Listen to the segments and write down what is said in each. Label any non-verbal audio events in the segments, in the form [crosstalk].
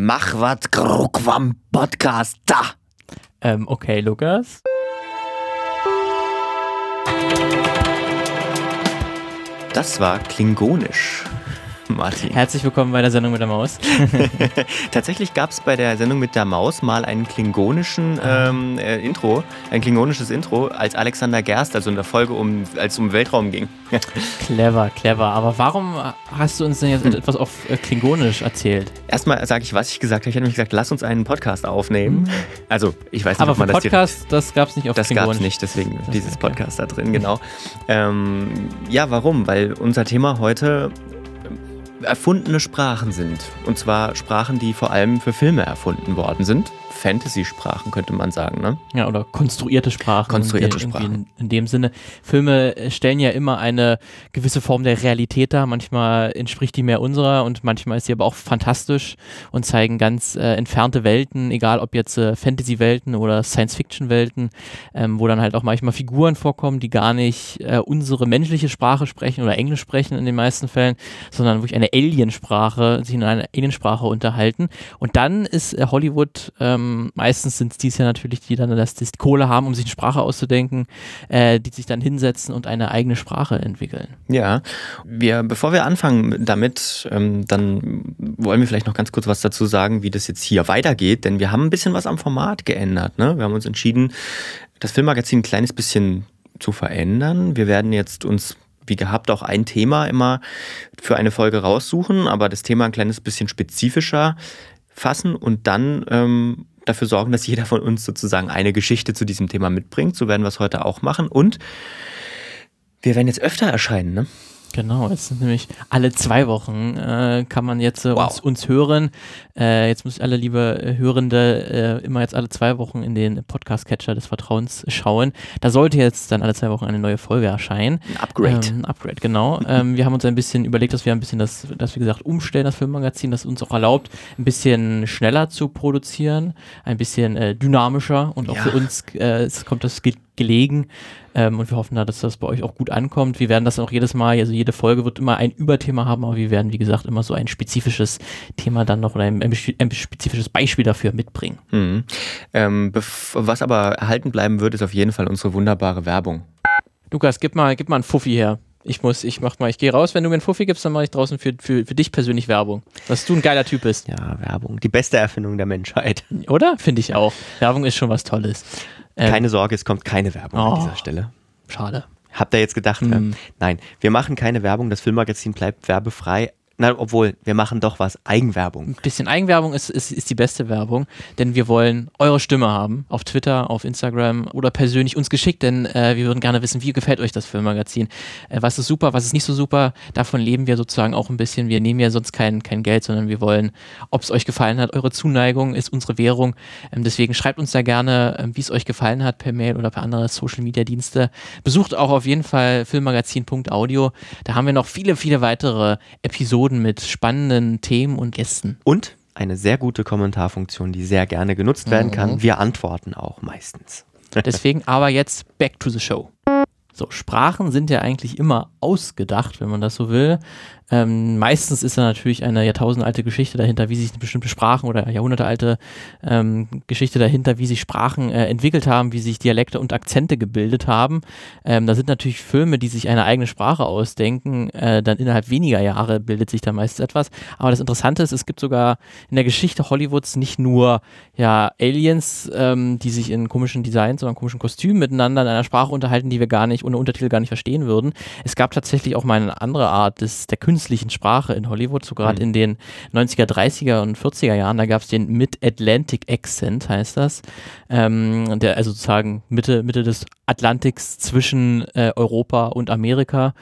Mach wat Grukwam Podcast da. Ähm, okay, Lukas. Das war Klingonisch. [laughs] Martin. Herzlich willkommen bei der Sendung mit der Maus. [laughs] Tatsächlich gab es bei der Sendung mit der Maus mal einen klingonischen ähm, äh, Intro, ein klingonisches Intro als Alexander Gerst, also in der Folge, um, als es um Weltraum ging. [laughs] clever, clever. Aber warum hast du uns denn jetzt hm. etwas auf äh, Klingonisch erzählt? Erstmal sage ich, was ich gesagt habe. Ich hätte nämlich gesagt, lass uns einen Podcast aufnehmen. Hm. Also, ich weiß nicht, Aber ob man Podcast, das das gab es nicht auf Das gab es nicht, deswegen das dieses Podcast da drin, genau. Ähm, ja, warum? Weil unser Thema heute erfundene Sprachen sind. Und zwar Sprachen, die vor allem für Filme erfunden worden sind. Fantasy-Sprachen, könnte man sagen, ne? Ja, oder konstruierte Sprachen. Konstruierte Sprachen. In, in, dem Sinne. Filme stellen ja immer eine gewisse Form der Realität dar. Manchmal entspricht die mehr unserer und manchmal ist sie aber auch fantastisch und zeigen ganz äh, entfernte Welten, egal ob jetzt äh, Fantasy-Welten oder Science-Fiction-Welten, ähm, wo dann halt auch manchmal Figuren vorkommen, die gar nicht äh, unsere menschliche Sprache sprechen oder Englisch sprechen in den meisten Fällen, sondern wirklich eine Aliensprache, sich in einer Aliensprache unterhalten. Und dann ist äh, Hollywood ähm, ähm, meistens sind es dies ja natürlich, die dann das, das Kohle haben, um sich eine Sprache auszudenken, äh, die sich dann hinsetzen und eine eigene Sprache entwickeln. Ja, wir, bevor wir anfangen damit, ähm, dann wollen wir vielleicht noch ganz kurz was dazu sagen, wie das jetzt hier weitergeht, denn wir haben ein bisschen was am Format geändert. Ne? Wir haben uns entschieden, das Filmmagazin ein kleines bisschen zu verändern. Wir werden jetzt uns wie gehabt auch ein Thema immer für eine Folge raussuchen, aber das Thema ein kleines bisschen spezifischer fassen und dann ähm, dafür sorgen, dass jeder von uns sozusagen eine Geschichte zu diesem Thema mitbringt. So werden wir es heute auch machen. Und wir werden jetzt öfter erscheinen, ne? Genau, es sind nämlich alle zwei Wochen äh, kann man jetzt äh, wow. uns, uns, hören. Äh, jetzt müssen alle liebe äh, Hörende äh, immer jetzt alle zwei Wochen in den Podcast-Catcher des Vertrauens schauen. Da sollte jetzt dann alle zwei Wochen eine neue Folge erscheinen. Ein Upgrade. Ähm, ein Upgrade, genau. [laughs] ähm, wir haben uns ein bisschen überlegt, dass wir ein bisschen das, dass wir gesagt umstellen, das Filmmagazin, das uns auch erlaubt, ein bisschen schneller zu produzieren, ein bisschen äh, dynamischer und auch ja. für uns es kommt das gelegen. Ähm, und wir hoffen da, dass das bei euch auch gut ankommt. Wir werden das auch jedes Mal, also jede Folge wird immer ein Überthema haben, aber wir werden, wie gesagt, immer so ein spezifisches Thema dann noch oder ein, ein, spezifisches Beispiel dafür mitbringen. Mhm. Ähm, was aber erhalten bleiben wird, ist auf jeden Fall unsere wunderbare Werbung. Lukas, gib mal, gib mal einen Fuffi her. Ich muss, ich mach mal, ich gehe raus, wenn du mir einen Fuffi gibst, dann mache ich draußen für, für, für dich persönlich Werbung. Dass du ein geiler Typ bist. Ja, Werbung. Die beste Erfindung der Menschheit. Oder? Finde ich auch. Werbung ist schon was Tolles. Ähm, keine Sorge, es kommt keine Werbung oh, an dieser Stelle. Schade. Habt ihr jetzt gedacht? Mm. Äh, nein, wir machen keine Werbung. Das Filmmagazin bleibt werbefrei. Na, obwohl, wir machen doch was. Eigenwerbung. Ein bisschen Eigenwerbung ist, ist, ist die beste Werbung, denn wir wollen eure Stimme haben. Auf Twitter, auf Instagram oder persönlich uns geschickt, denn äh, wir würden gerne wissen, wie gefällt euch das Filmmagazin? Äh, was ist super, was ist nicht so super? Davon leben wir sozusagen auch ein bisschen. Wir nehmen ja sonst kein, kein Geld, sondern wir wollen, ob es euch gefallen hat. Eure Zuneigung ist unsere Währung. Ähm, deswegen schreibt uns da gerne, äh, wie es euch gefallen hat, per Mail oder per andere Social Media Dienste. Besucht auch auf jeden Fall filmmagazin.audio. Da haben wir noch viele, viele weitere Episoden Episoden mit spannenden Themen und Gästen. Und eine sehr gute Kommentarfunktion, die sehr gerne genutzt werden kann. Mhm. Wir antworten auch meistens. [laughs] Deswegen aber jetzt back to the show. So, Sprachen sind ja eigentlich immer ausgedacht, wenn man das so will. Ähm, meistens ist da natürlich eine jahrtausendalte Geschichte dahinter, wie sich bestimmte Sprachen oder jahrhundertealte ähm, Geschichte dahinter, wie sich Sprachen äh, entwickelt haben, wie sich Dialekte und Akzente gebildet haben. Ähm, da sind natürlich Filme, die sich eine eigene Sprache ausdenken, äh, dann innerhalb weniger Jahre bildet sich da meistens etwas. Aber das Interessante ist, es gibt sogar in der Geschichte Hollywoods nicht nur ja, Aliens, ähm, die sich in komischen Designs oder in komischen Kostümen miteinander in einer Sprache unterhalten, die wir gar nicht ohne Untertitel gar nicht verstehen würden. Es gab tatsächlich auch mal eine andere Art des, der Künstler künstlichen Sprache in Hollywood, so gerade mhm. in den 90er, 30er und 40er Jahren. Da gab es den Mid-Atlantic Accent, heißt das. Ähm, der, also sozusagen Mitte, Mitte des Atlantiks zwischen äh, Europa und Amerika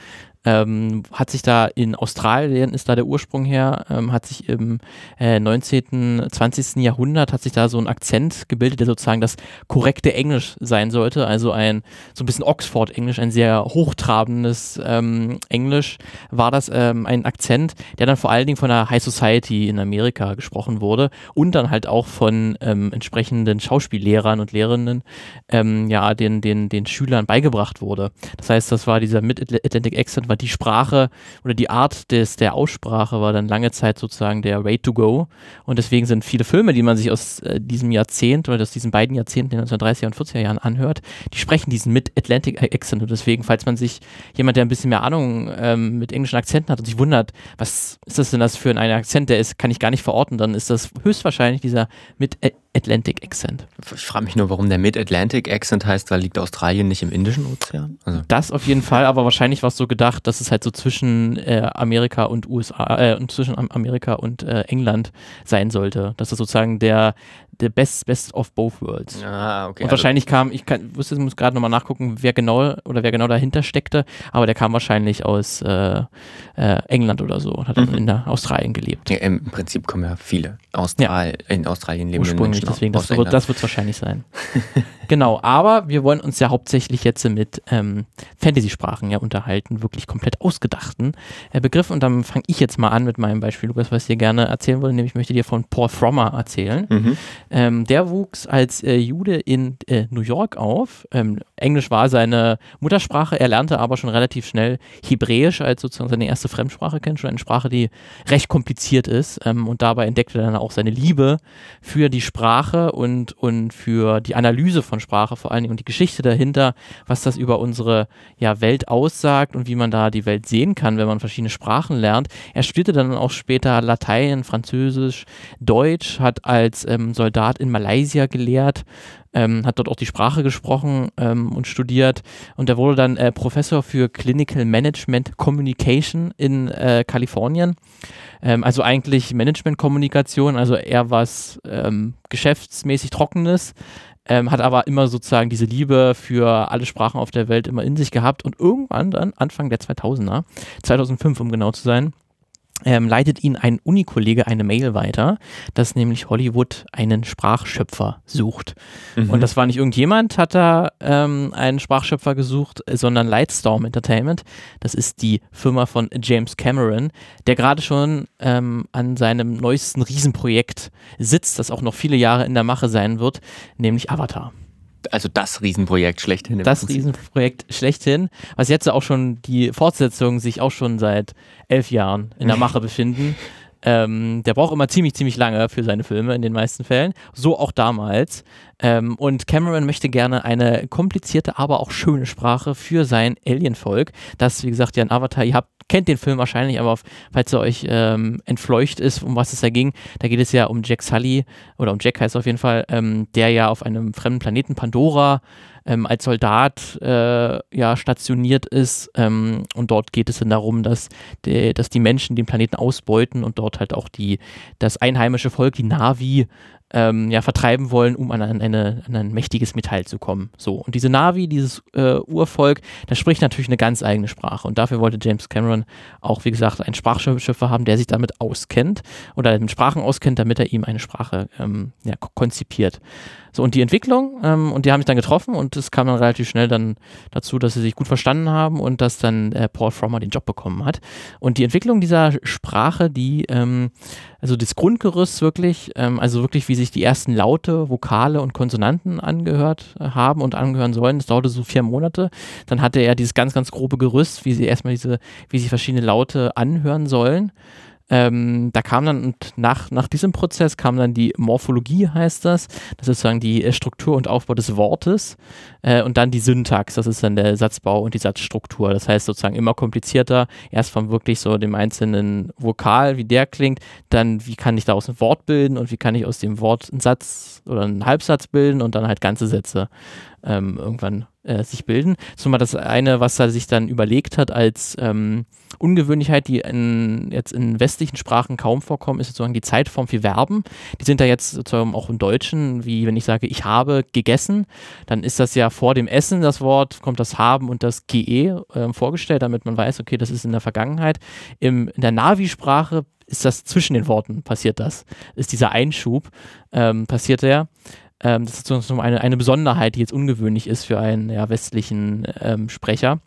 ähm, hat sich da in Australien, ist da der Ursprung her, ähm, hat sich im äh, 19., 20. Jahrhundert, hat sich da so ein Akzent gebildet, der sozusagen das korrekte Englisch sein sollte, also ein so ein bisschen Oxford-Englisch, ein sehr hochtrabendes ähm, Englisch, war das ähm, ein Akzent, der dann vor allen Dingen von der High Society in Amerika gesprochen wurde und dann halt auch von ähm, entsprechenden Schauspiellehrern und Lehrerinnen, ähm, ja, den, den, den Schülern beigebracht wurde. Das heißt, das war dieser Mid-Atlantic Accent, war aber die Sprache oder die Art des, der Aussprache war dann lange Zeit sozusagen der Way to go. Und deswegen sind viele Filme, die man sich aus äh, diesem Jahrzehnt oder aus diesen beiden Jahrzehnten, den 1930er und 40er Jahren anhört, die sprechen diesen mit Atlantic Accent. Und deswegen, falls man sich jemand, der ein bisschen mehr Ahnung ähm, mit englischen Akzenten hat und sich wundert, was ist das denn das für ein Akzent, der ist, kann ich gar nicht verorten, dann ist das höchstwahrscheinlich dieser mit Atlantic Accent. Ich frage mich nur, warum der Mid-Atlantic Accent heißt, weil liegt Australien nicht im Indischen Ozean? Also. Das auf jeden Fall, aber wahrscheinlich war es so gedacht, dass es halt so zwischen äh, Amerika und USA, äh, zwischen Amerika und äh, England sein sollte. Dass das sozusagen der, the best, best of both worlds. Ah, okay. Und wahrscheinlich also, kam, ich kann, wusste, muss gerade nochmal nachgucken, wer genau oder wer genau dahinter steckte, aber der kam wahrscheinlich aus äh, äh, England oder so und hat dann mhm. in Australien gelebt. Ja, Im Prinzip kommen ja viele Austral ja. in Australien leben Ursprünglich, Menschen deswegen, das, wird, wird wahrscheinlich sein. [laughs] genau, aber wir wollen uns ja hauptsächlich jetzt mit ähm, Fantasy-Sprachen ja unterhalten, wirklich komplett ausgedachten äh, Begriffen und dann fange ich jetzt mal an mit meinem Beispiel, Lukas, was ich dir gerne erzählen wollte, nämlich ich möchte dir von Paul Frommer erzählen. Mhm. Ähm, der wuchs als äh, Jude in äh, New York auf. Ähm, Englisch war seine Muttersprache. Er lernte aber schon relativ schnell Hebräisch als sozusagen seine erste Fremdsprache kennen, schon eine Sprache, die recht kompliziert ist. Ähm, und dabei entdeckte er dann auch seine Liebe für die Sprache und, und für die Analyse von Sprache vor allen Dingen und die Geschichte dahinter, was das über unsere ja, Welt aussagt und wie man da die Welt sehen kann, wenn man verschiedene Sprachen lernt. Er studierte dann auch später Latein, Französisch, Deutsch, hat als ähm, Soldat Soldat in Malaysia gelehrt, ähm, hat dort auch die Sprache gesprochen ähm, und studiert und er wurde dann äh, Professor für Clinical Management Communication in äh, Kalifornien. Ähm, also eigentlich Management-Kommunikation, also eher was ähm, geschäftsmäßig Trockenes. Ähm, hat aber immer sozusagen diese Liebe für alle Sprachen auf der Welt immer in sich gehabt. Und irgendwann dann, Anfang der 2000er, 2005 um genau zu sein, ähm, leitet Ihnen ein Unikollege eine Mail weiter, dass nämlich Hollywood einen Sprachschöpfer sucht. Mhm. Und das war nicht irgendjemand, hat da ähm, einen Sprachschöpfer gesucht, sondern Lightstorm Entertainment. Das ist die Firma von James Cameron, der gerade schon ähm, an seinem neuesten Riesenprojekt sitzt, das auch noch viele Jahre in der Mache sein wird, nämlich Avatar also das Riesenprojekt schlechthin. Das. Riesenprojekt schlechthin, was jetzt auch schon die Fortsetzungen sich auch schon seit elf Jahren in der [laughs] Mache befinden. Ähm, der braucht immer ziemlich, ziemlich lange für seine Filme in den meisten Fällen. So auch damals. Ähm, und Cameron möchte gerne eine komplizierte, aber auch schöne Sprache für sein Alien-Volk. Das, wie gesagt, ja ein Avatar. Ihr habt, kennt den Film wahrscheinlich, aber falls er euch ähm, entfleucht ist, um was es da ging, da geht es ja um Jack Sully, oder um Jack heißt es auf jeden Fall, ähm, der ja auf einem fremden Planeten Pandora ähm, als Soldat äh, ja stationiert ist. Ähm, und dort geht es dann darum, dass, die, dass die Menschen den Planeten ausbeuten und dort halt auch die, das einheimische Volk, die Navi, ähm, ja, vertreiben wollen, um an, eine, an ein mächtiges Metall zu kommen. So. Und diese Navi, dieses äh, Urvolk, das spricht natürlich eine ganz eigene Sprache. Und dafür wollte James Cameron auch, wie gesagt, einen Sprachschöpfer haben, der sich damit auskennt oder mit Sprachen auskennt, damit er ihm eine Sprache ähm, ja, konzipiert. So, und die Entwicklung, ähm, und die haben sich dann getroffen und es kam dann relativ schnell dann dazu, dass sie sich gut verstanden haben und dass dann äh, Paul Frommer den Job bekommen hat. Und die Entwicklung dieser Sprache, die, ähm, also das Grundgerüst wirklich, ähm, also wirklich, wie sich die ersten Laute, Vokale und Konsonanten angehört äh, haben und angehören sollen, das dauerte so vier Monate. Dann hatte er dieses ganz, ganz grobe Gerüst, wie sie erstmal diese, wie sich verschiedene Laute anhören sollen. Ähm, da kam dann, und nach, nach diesem Prozess kam dann die Morphologie, heißt das. Das ist sozusagen die äh, Struktur und Aufbau des Wortes. Äh, und dann die Syntax, das ist dann der Satzbau und die Satzstruktur. Das heißt sozusagen immer komplizierter. Erst von wirklich so dem einzelnen Vokal, wie der klingt, dann wie kann ich daraus ein Wort bilden und wie kann ich aus dem Wort einen Satz oder einen Halbsatz bilden und dann halt ganze Sätze ähm, irgendwann äh, sich bilden. Zumal das eine, was er sich dann überlegt hat als ähm, Ungewöhnlichkeit, die in, jetzt in westlichen Sprachen kaum vorkommen, ist sozusagen die Zeitform für Verben. Die sind da jetzt sozusagen auch im Deutschen, wie wenn ich sage, ich habe gegessen, dann ist das ja vor dem Essen das Wort, kommt das haben und das ge äh, vorgestellt, damit man weiß, okay, das ist in der Vergangenheit. Im, in der Navi-Sprache ist das zwischen den Worten passiert das, ist dieser Einschub ähm, passiert der. Ähm, das ist so eine, eine Besonderheit, die jetzt ungewöhnlich ist für einen ja, westlichen ähm, Sprecher.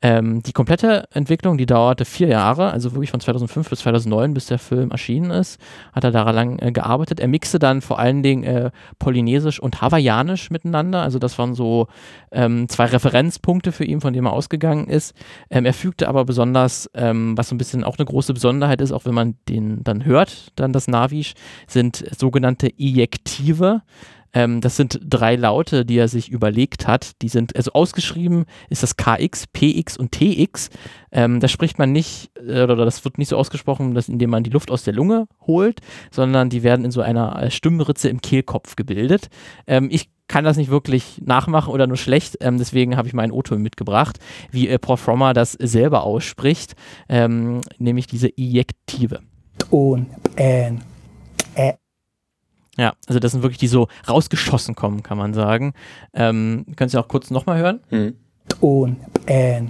Ähm, die komplette Entwicklung, die dauerte vier Jahre, also wirklich von 2005 bis 2009, bis der Film erschienen ist, hat er daran lang äh, gearbeitet. Er mixte dann vor allen Dingen äh, Polynesisch und Hawaiianisch miteinander, also das waren so ähm, zwei Referenzpunkte für ihn, von denen er ausgegangen ist. Ähm, er fügte aber besonders, ähm, was so ein bisschen auch eine große Besonderheit ist, auch wenn man den dann hört, dann das Navisch, sind sogenannte Ejektive. Ähm, das sind drei Laute, die er sich überlegt hat. Die sind, also ausgeschrieben ist das KX, PX und TX. Ähm, da spricht man nicht, äh, oder das wird nicht so ausgesprochen, dass, indem man die Luft aus der Lunge holt, sondern die werden in so einer äh, Stimmritze im Kehlkopf gebildet. Ähm, ich kann das nicht wirklich nachmachen oder nur schlecht. Ähm, deswegen habe ich meinen O-Ton mitgebracht, wie äh, Paul Frommer das selber ausspricht, ähm, nämlich diese Ejektive. Ton, Ä. Ja, also das sind wirklich, die so rausgeschossen kommen, kann man sagen. Ähm, könnt ihr auch kurz nochmal hören? Hm. Ton, N, Ä.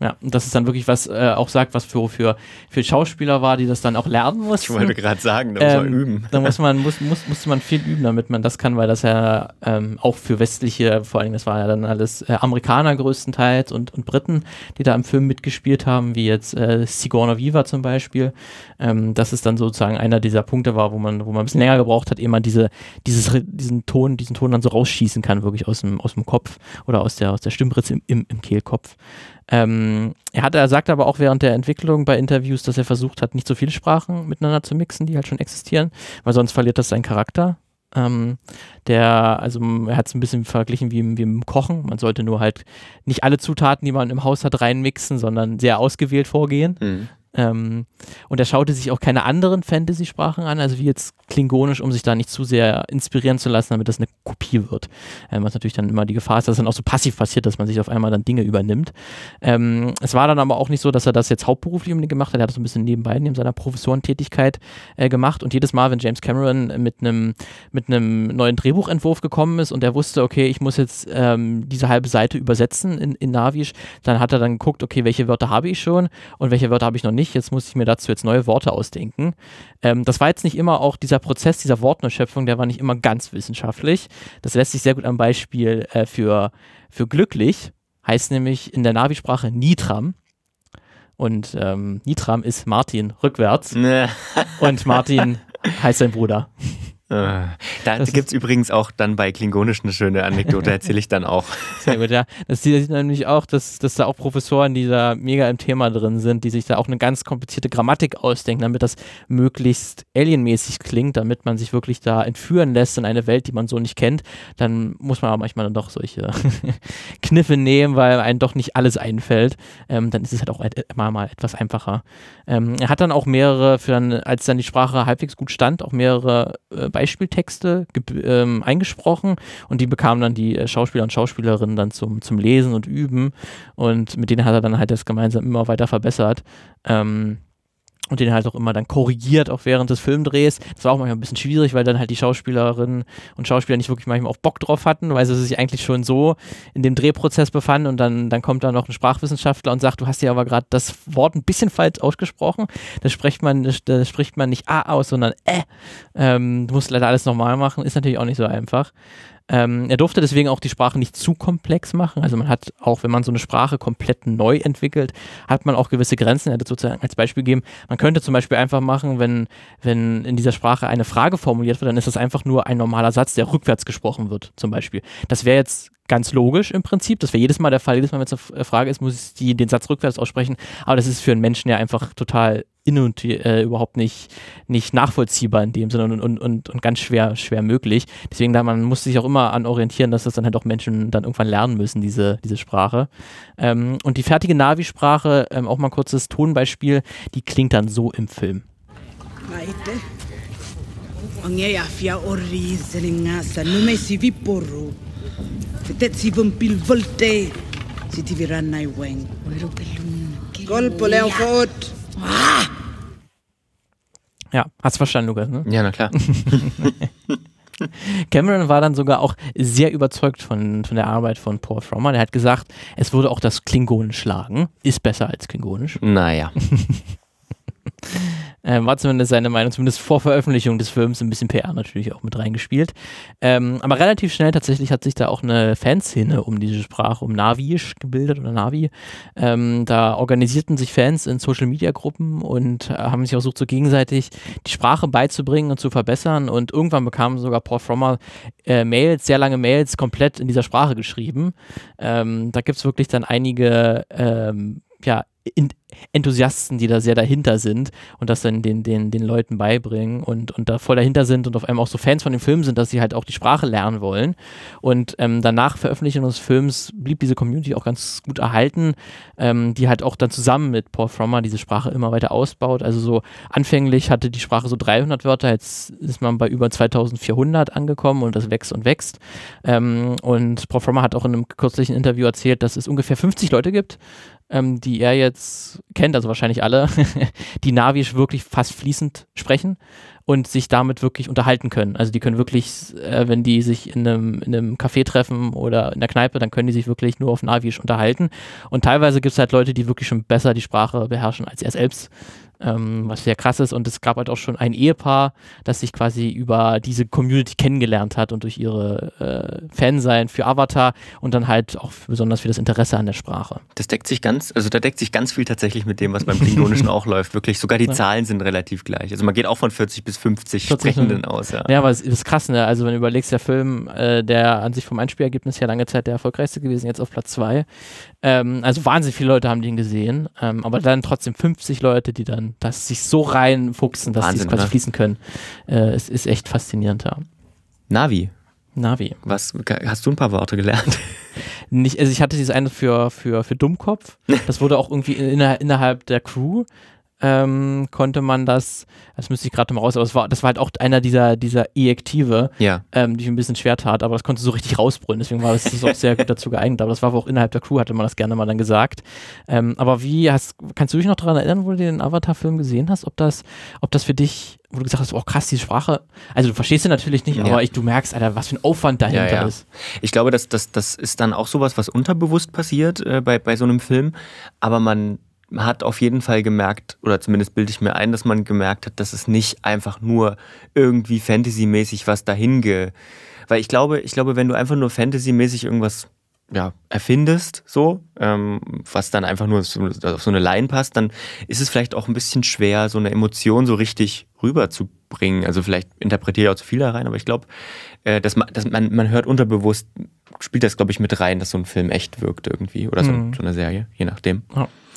Ja, und das ist dann wirklich was, äh, auch sagt, was für, für, für Schauspieler war, die das dann auch lernen mussten. Ich wollte gerade sagen, da muss man Ähm, üben. Da muss man, muss, muss, musste man viel üben, damit man das kann, weil das ja ähm, auch für westliche, vor allem das war ja dann alles äh, Amerikaner größtenteils und, und Briten, die da im Film mitgespielt haben, wie jetzt äh, Sigourney Weaver zum Beispiel. Ähm, das ist dann sozusagen einer dieser Punkte war, wo man, wo man ein bisschen länger gebraucht hat, ehe man diese, dieses, diesen Ton, diesen Ton dann so rausschießen kann, wirklich aus dem, aus dem Kopf oder aus der, aus der Stimmritze im, im, im Kehlkopf. Ähm, er hat, er sagt aber auch während der Entwicklung bei Interviews, dass er versucht hat, nicht so viele Sprachen miteinander zu mixen, die halt schon existieren, weil sonst verliert das seinen Charakter. Ähm, der, also er hat es ein bisschen verglichen wie, wie im Kochen. Man sollte nur halt nicht alle Zutaten, die man im Haus hat, reinmixen, sondern sehr ausgewählt vorgehen. Hm. Ähm, und er schaute sich auch keine anderen Fantasy-Sprachen an, also wie jetzt Klingonisch, um sich da nicht zu sehr inspirieren zu lassen, damit das eine Kopie wird. Ähm, was natürlich dann immer die Gefahr ist, dass dann auch so passiv passiert, dass man sich auf einmal dann Dinge übernimmt. Ähm, es war dann aber auch nicht so, dass er das jetzt hauptberuflich gemacht hat. Er hat das ein bisschen nebenbei neben seiner Professorentätigkeit äh, gemacht. Und jedes Mal, wenn James Cameron mit einem mit neuen Drehbuchentwurf gekommen ist und er wusste, okay, ich muss jetzt ähm, diese halbe Seite übersetzen in, in Navisch, dann hat er dann geguckt, okay, welche Wörter habe ich schon und welche Wörter habe ich noch nicht. Jetzt muss ich mir dazu jetzt neue Worte ausdenken. Ähm, das war jetzt nicht immer auch dieser Prozess dieser Wortneuschöpfung, der war nicht immer ganz wissenschaftlich. Das lässt sich sehr gut am Beispiel äh, für, für glücklich, heißt nämlich in der Navi-Sprache Nitram. Und ähm, Nitram ist Martin rückwärts Ne. und Martin [laughs] heißt sein Bruder. Äh, Da gibt es übrigens auch dann bei Klingonisch eine schöne Anekdote, erzähle ich dann auch. [laughs] Sehr gut, ja. Das sieht nämlich auch, dass, dass da auch Professoren, die da mega im Thema drin sind, die sich da auch eine ganz komplizierte Grammatik ausdenken, damit das möglichst alienmäßig klingt, damit man sich wirklich da entführen lässt in eine Welt, die man so nicht kennt. Dann muss man aber manchmal dann doch solche [laughs] Kniffe nehmen, weil einem doch nicht alles einfällt. Ähm, dann ist es halt auch mal, mal etwas einfacher. Ähm, er hat dann auch mehrere, für dann, als dann die Sprache halbwegs gut stand, auch mehrere äh, Beispieltexte ähm, eingesprochen und die bekamen dann die äh, Schauspieler und Schauspielerinnen dann zum, zum Lesen und Üben und mit denen hat er dann halt das gemeinsam immer weiter verbessert. Ähm, und den halt auch immer dann korrigiert, auch während des Filmdrehs. Das war auch manchmal ein bisschen schwierig, weil dann halt die Schauspielerinnen und Schauspieler nicht wirklich manchmal auch Bock drauf hatten, weil sie sich eigentlich schon so in dem Drehprozess befanden und dann, dann kommt da noch ein Sprachwissenschaftler und sagt, du hast ja aber gerade das Wort ein bisschen falsch ausgesprochen. Das spricht man, das, spricht man nicht A aus, sondern Ä. Ähm, du musst leider alles nochmal machen, ist natürlich auch nicht so einfach. Ähm, er durfte deswegen auch die Sprache nicht zu komplex machen. Also man hat auch, wenn man so eine Sprache komplett neu entwickelt, hat man auch gewisse Grenzen. Er hat sozusagen als Beispiel gegeben, man könnte zum Beispiel einfach machen, wenn, wenn in dieser Sprache eine Frage formuliert wird, dann ist das einfach nur ein normaler Satz, der rückwärts gesprochen wird, zum Beispiel. Das wäre jetzt ganz logisch im Prinzip. Das wäre jedes Mal der Fall. Jedes Mal, wenn es eine Frage ist, muss ich die, den Satz rückwärts aussprechen. Aber das ist für einen Menschen ja einfach total in und äh, überhaupt nicht, nicht nachvollziehbar in dem Sinne und, und, und, und ganz schwer, schwer möglich. Deswegen da man muss sich auch immer an orientieren, dass das dann halt auch Menschen dann irgendwann lernen müssen, diese, diese Sprache. Ähm, und die fertige Navi-Sprache, ähm, auch mal ein kurzes Tonbeispiel, die klingt dann so im Film. Maite. Zelingasa nume si ti viranai weng. Golpo leo fort. Ja, hast verstanden, Lukas, ne? Ja, na klar. [laughs] Cameron war dann sogar auch sehr überzeugt von, von der Arbeit von Paul Frommer. Der hat gesagt, es würde auch das Klingonisch schlagen. Ist besser als Klingonisch. Naja. [laughs] Ähm, war zumindest seine Meinung, zumindest vor Veröffentlichung des Films, ein bisschen PR natürlich auch mit reingespielt. Ähm, aber relativ schnell tatsächlich hat sich da auch eine Fanszene um diese Sprache, um Naviisch gebildet oder Navi. Ähm, da organisierten sich Fans in Social Media Gruppen und äh, haben sich auch versucht, so gegenseitig die Sprache beizubringen und zu verbessern. Und irgendwann bekam sogar Paul Frommer äh, Mails, sehr lange Mails, komplett in dieser Sprache geschrieben. Ähm, da gibt es wirklich dann einige ähm, ja, in, Enthusiasten, die da sehr dahinter sind und das dann den, den, den Leuten beibringen und, und da voll dahinter sind und auf einmal auch so Fans von dem Film sind, dass sie halt auch die Sprache lernen wollen. Und ähm, danach Veröffentlichung des Films blieb diese Community auch ganz gut erhalten, ähm, die halt auch dann zusammen mit Paul Frommer diese Sprache immer weiter ausbaut. Also so anfänglich hatte die Sprache so 300 Wörter, jetzt ist man bei über 2400 angekommen und das wächst und wächst. Ähm, und Paul Frommer hat auch in einem kürzlichen Interview erzählt, dass es ungefähr 50 Leute gibt, ähm, die er jetzt kennt, also wahrscheinlich alle, [laughs] die Navisch wirklich fast fließend sprechen und sich damit wirklich unterhalten können. Also die können wirklich, äh, wenn die sich in einem, in einem Café treffen oder in der Kneipe, dann können die sich wirklich nur auf Navisch unterhalten. Und teilweise gibt es halt Leute, die wirklich schon besser die Sprache beherrschen als er selbst ähm, was sehr krass ist. Und es gab halt auch schon ein Ehepaar, das sich quasi über diese Community kennengelernt hat und durch ihre äh, Fansein für Avatar und dann halt auch besonders für das Interesse an der Sprache. Das deckt sich ganz, also da deckt sich ganz viel tatsächlich mit dem, was beim Klingonischen [laughs] auch läuft. Wirklich, sogar die Ja. Zahlen sind relativ gleich. Also man geht auch von 40 bis 50 40, Sprechenden aus, ja. Ja, aber es ist krass, ne? Also wenn du überlegst, der Film, äh, der an sich vom Einspielergebnis her lange Zeit der erfolgreichste gewesen, jetzt auf Platz zwei. Ähm, also wahnsinnig viele Leute haben den gesehen, ähm, aber dann trotzdem 50 Leute, die dann das sich so reinfuchsen, dass sie es quasi ne? fließen können. Äh, es ist echt faszinierend, ja. Navi, Navi. was, hast du ein paar Worte gelernt? [laughs] Nicht, also ich hatte dieses eine für, für, für Dummkopf. [laughs] Das wurde auch irgendwie inner, innerhalb der Crew ähm, konnte man das, das müsste ich gerade mal raus, aber das war, das war halt auch einer dieser, dieser Ejektive, ja. ähm, die ich ein bisschen schwer tat, aber das konnte so richtig rausbrüllen, deswegen war das, das auch sehr gut dazu geeignet, aber das war auch innerhalb der Crew, hatte man das gerne mal dann gesagt. Ähm, aber wie hast, kannst du dich noch daran erinnern, wo du den Avatar-Film gesehen hast, ob das, ob das für dich, wo du gesagt hast, oh krass, die Sprache, also du verstehst sie natürlich nicht, Ja. aber ich, du merkst, Alter, was für ein Aufwand dahinter ja. ist. Ich glaube, das, das, das ist dann auch sowas, was unterbewusst passiert äh, bei, bei so einem Film. Aber man hat auf jeden Fall gemerkt, oder zumindest bilde ich mir ein, dass man gemerkt hat, dass es nicht einfach nur irgendwie Fantasy-mäßig was dahin ge. Weil ich glaube, ich glaube, wenn du einfach nur Fantasy-mäßig irgendwas ja, erfindest, so, ähm, was dann einfach nur auf so eine Line passt, dann ist es vielleicht auch ein bisschen schwer, so eine Emotion so richtig rüberzubringen. Also vielleicht interpretiere ich auch zu viel da rein, aber ich glaube, äh, dass man, dass man, man hört unterbewusst, spielt das, glaube ich, mit rein, dass so ein Film echt wirkt irgendwie. Oder so, Mhm. so eine Serie, je nachdem.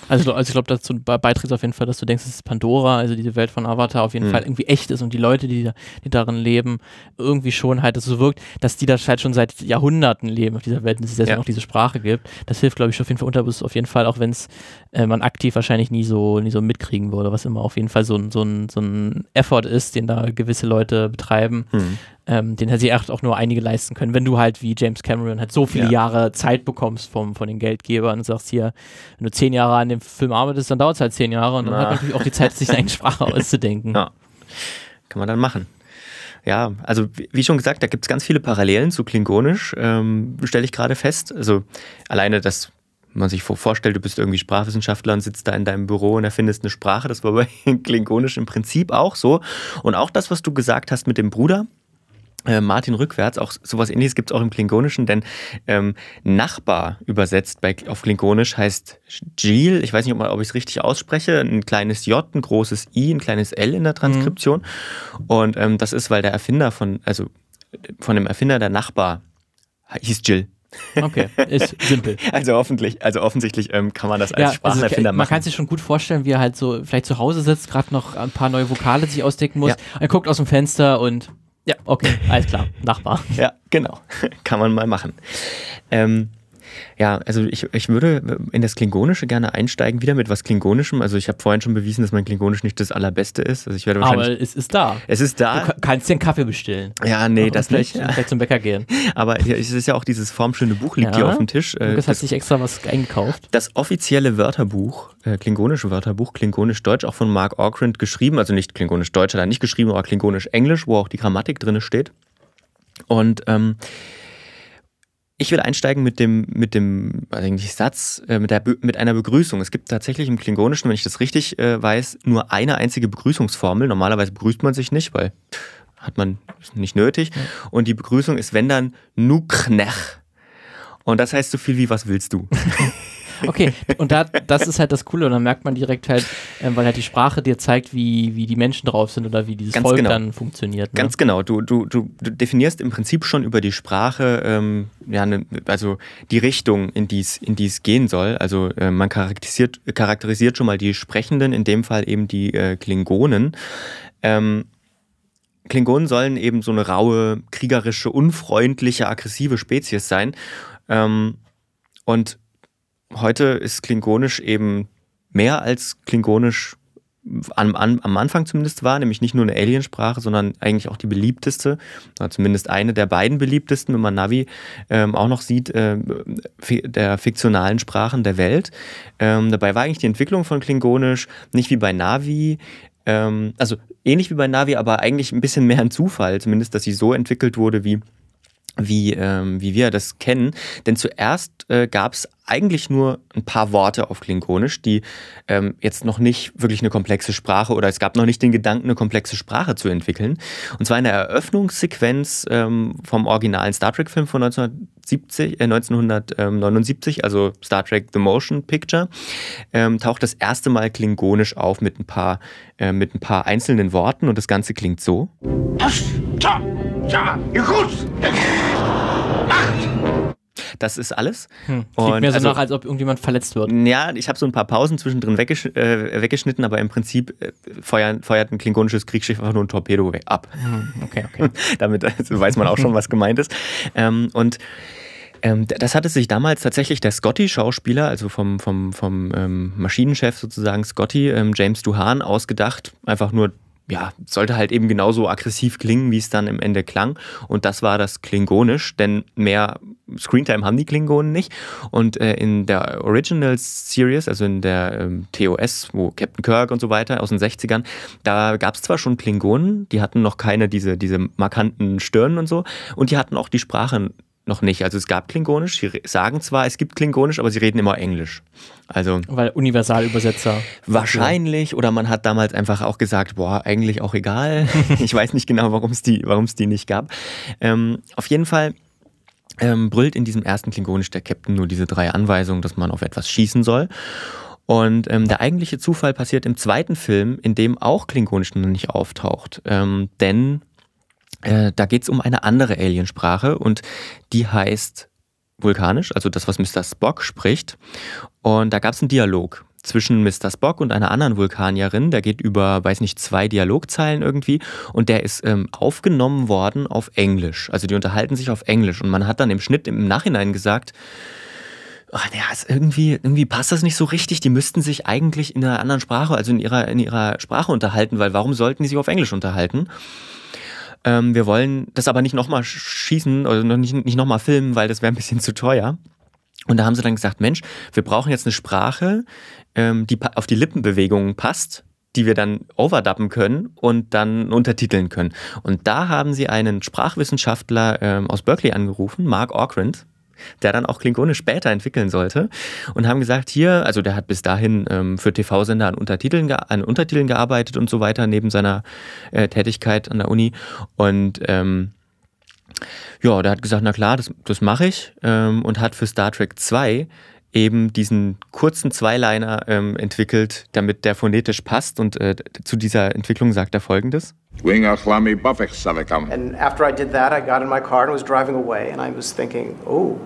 Also, also ich glaube, dazu be- beiträgt auf jeden Fall, dass du denkst, dass Pandora, also diese Welt von Avatar, auf jeden Mhm. Fall irgendwie echt ist und die Leute, die, da- die darin leben, irgendwie schon halt, dass es so wirkt, dass die da halt schon seit Jahrhunderten leben auf dieser Welt und dass es deswegen Ja. auch diese Sprache gibt. Das hilft, glaube ich, auf jeden Fall unterbewusst auf jeden Fall, auch wenn es äh, man aktiv wahrscheinlich nie so, nie so mitkriegen würde, was immer auf jeden Fall so ein, so ein, so ein Effort ist, den da gewisse Leute betreiben Hm. ähm, den hätte sich echt auch nur einige leisten können, wenn du halt wie James Cameron halt so viele Ja. Jahre Zeit bekommst vom, von den Geldgebern und sagst hier, wenn du zehn Jahre an dem Film arbeitest, dann dauert es halt zehn Jahre und dann Na. hat man natürlich auch die Zeit, sich eine Sprache [laughs] auszudenken. Ja. Kann man dann machen. Ja, also wie wie schon gesagt, da gibt es ganz viele Parallelen zu Klingonisch, ähm, stelle ich gerade fest. Also alleine, dass man sich vor- vorstellt, du bist irgendwie Sprachwissenschaftler und sitzt da in deinem Büro und erfindest eine Sprache. Das war bei [laughs] Klingonisch im Prinzip auch so. Und auch das, was du gesagt hast mit dem Bruder, äh, Martin rückwärts, auch sowas ähnliches gibt es auch im Klingonischen, denn ähm, Nachbar übersetzt bei, auf Klingonisch heißt Gil, ich weiß nicht, ob, ich es richtig ausspreche, ein kleines J, ein großes I, ein kleines L in der Transkription. Und ähm, das ist, weil der Erfinder von, also von dem Erfinder der Nachbar hieß Jill. Okay, ist simpel. [laughs] Also hoffentlich, also offensichtlich ähm, kann man das als Ja, also Sprachenerfinder man machen. kann sich schon gut vorstellen, wie er halt so vielleicht zu Hause sitzt, gerade noch ein paar neue Vokale sich ausdenken muss. Ja. Er guckt aus dem Fenster und ja, okay, alles klar, Nachbar. Ja, genau. [laughs] Kann man mal machen. Ähm, ja, also ich, ich würde in das Klingonische gerne einsteigen, wieder mit was Klingonischem. Also ich habe vorhin schon bewiesen, dass mein Klingonisch nicht das allerbeste ist. Also ich werde wahrscheinlich. Aber es ist da. es ist Du da. ka- kannst dir einen Kaffee bestellen. Ja, nee, Und das vielleicht, nicht. vielleicht zum Bäcker gehen. [laughs] Aber es ist ja auch dieses formschöne Buch liegt Ja. hier auf dem Tisch. Äh, Lukas hat das, sich extra was eingekauft. das offizielle Wörterbuch, äh, klingonische Wörterbuch, klingonisch-deutsch, auch von Mark Orkrent geschrieben. Also nicht klingonisch-deutsch hat er nicht geschrieben, aber klingonisch-englisch, wo auch die Grammatik drin steht. Und ähm, ich will einsteigen mit dem, mit dem eigentlich Satz, äh, mit, der, mit einer Begrüßung. Es gibt tatsächlich im Klingonischen, wenn ich das richtig äh, weiß, nur eine einzige Begrüßungsformel. Normalerweise begrüßt man sich nicht, weil hat man nicht nötig. Ja. Und die Begrüßung ist, wenn dann, Nuknech. Und das heißt so viel wie, was willst du? [laughs] Okay, und da, das ist halt das Coole und dann merkt man direkt halt, äh, weil halt die Sprache dir zeigt, wie, wie die Menschen drauf sind oder wie dieses Ganz Volk genau. dann funktioniert. Ne? Ganz genau, du, du, du, definierst im Prinzip schon über die Sprache, ähm, ja, ne, also die Richtung, in die es in die's gehen soll. Also äh, man charakterisiert, charakterisiert schon mal die Sprechenden, in dem Fall eben die äh, Klingonen. Ähm, Klingonen sollen eben so eine raue, kriegerische, unfreundliche, aggressive Spezies sein. Ähm, und heute ist Klingonisch eben mehr als Klingonisch am, am, Anfang zumindest war, nämlich nicht nur eine Aliensprache, sondern eigentlich auch die beliebteste, zumindest eine der beiden beliebtesten, wenn man Navi ähm, auch noch sieht, äh, der fiktionalen Sprachen der Welt. Ähm, dabei war eigentlich die Entwicklung von Klingonisch nicht wie bei Navi, ähm, also ähnlich wie bei Navi, aber eigentlich ein bisschen mehr ein Zufall, zumindest, dass sie so entwickelt wurde, wie wie, ähm, wie wir das kennen. Denn zuerst äh, gab es eigentlich nur ein paar Worte auf Klingonisch, die ähm, jetzt noch nicht wirklich eine komplexe Sprache oder es gab noch nicht den Gedanken, eine komplexe Sprache zu entwickeln. Und zwar in der Eröffnungssequenz ähm, vom originalen Star Trek-Film von 1970, äh, 1979, also Star Trek The Motion Picture, ähm, taucht das erste Mal Klingonisch auf mit ein paar, äh, mit ein paar einzelnen Worten und das Ganze klingt so. Das ist alles. Hm. Klingt mir so also, nach, als ob irgendjemand verletzt wird. Ja, ich habe so ein paar Pausen zwischendrin weggesch äh, weggeschnitten, aber im Prinzip äh, feuern, feuert ein klingonisches Kriegsschiff einfach nur ein Torpedo ab. Hm. Okay, okay. [laughs] Damit also weiß man auch schon, was gemeint ist. Ähm, und ähm, das hatte sich damals tatsächlich der Scotty-Schauspieler, also vom, vom, vom ähm, Maschinenchef sozusagen Scotty, ähm, James Duhan, ausgedacht. Einfach nur ja, sollte halt eben genauso aggressiv klingen, wie es dann im Ende klang. Und das war das Klingonisch, denn mehr Screentime haben die Klingonen nicht. Und äh, in der Original Series, also in der ähm, TOS, wo Captain Kirk und so weiter aus den 60ern, da gab es zwar schon Klingonen, die hatten noch keine diese, diese markanten Stirnen und so. Und die hatten auch die Sprache noch nicht. Also es gab Klingonisch, sie sagen zwar, es gibt Klingonisch, aber sie reden immer Englisch. Also Weil Universalübersetzer. Wahrscheinlich, oder man hat damals einfach auch gesagt, boah, eigentlich auch egal. [laughs] ich weiß nicht genau, warum es die, die nicht gab. Ähm, auf jeden Fall ähm, brüllt in diesem ersten Klingonisch der Captain nur diese drei Anweisungen, dass man auf etwas schießen soll. Und ähm, der eigentliche Zufall passiert im zweiten Film, in dem auch Klingonisch noch nicht auftaucht. Ähm, denn äh, da geht es um eine andere Aliensprache und die heißt Vulkanisch, also das, was Mr. Spock spricht. Und da gab es einen Dialog zwischen Mr. Spock und einer anderen Vulkanierin. Der geht über, weiß nicht, zwei Dialogzeilen irgendwie. Und der ist ähm, aufgenommen worden auf Englisch. Also die unterhalten sich auf Englisch. Und man hat dann im Schnitt im Nachhinein gesagt, ach, ja, ist irgendwie, irgendwie passt das nicht so richtig. Die müssten sich eigentlich in einer anderen Sprache, also in ihrer, in ihrer Sprache unterhalten, weil warum sollten die sich auf Englisch unterhalten? Ähm, wir wollen das aber nicht nochmal schießen oder nicht, nicht nochmal filmen, weil das wäre ein bisschen zu teuer. Und da haben sie dann gesagt, Mensch, wir brauchen jetzt eine Sprache, ähm, die auf die Lippenbewegungen passt, die wir dann overduppen können und dann untertiteln können. Und da haben sie einen Sprachwissenschaftler ähm, aus Berkeley angerufen, Mark Orkrent, der dann auch Klingonisch später entwickeln sollte und haben gesagt, hier, also der hat bis dahin ähm, für TV-Sender an Untertiteln, an Untertiteln gearbeitet und so weiter, neben seiner äh, Tätigkeit an der Uni und ähm, ja, der hat gesagt, na klar, das, das mache ich ähm, und hat für Star Trek 2 eben diesen kurzen Zweiliner ähm, entwickelt, damit der phonetisch passt. Und äh, zu dieser Entwicklung sagt er folgendes. And after I did that, I got in my car and was driving away, and I was thinking, oh,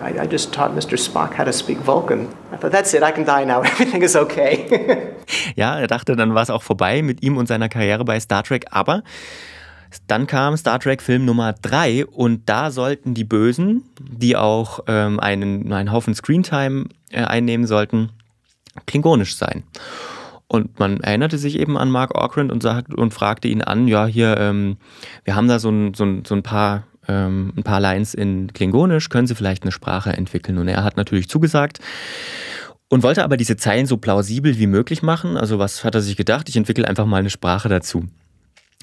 I, I just taught Mr. Spock how to speak Vulcan. I thought, that's it, I can die now, [laughs] everything is okay. [laughs] ja, er dachte, dann war es auch vorbei mit ihm und seiner Karriere bei Star Trek, aber dann kam Star Trek Film Nummer 3 und da sollten die Bösen, die auch ähm, einen, einen Haufen Screentime äh, einnehmen sollten, klingonisch sein. Und man erinnerte sich eben an Mark Orkrent und, sagt, und fragte ihn an, ja, hier, ähm, wir haben da so ein, so ein, so ein paar ähm, ein paar Lines in Klingonisch, können Sie vielleicht eine Sprache entwickeln? Und er hat natürlich zugesagt und wollte aber diese Zeilen so plausibel wie möglich machen. Also was hat er sich gedacht? Ich entwickle einfach mal eine Sprache dazu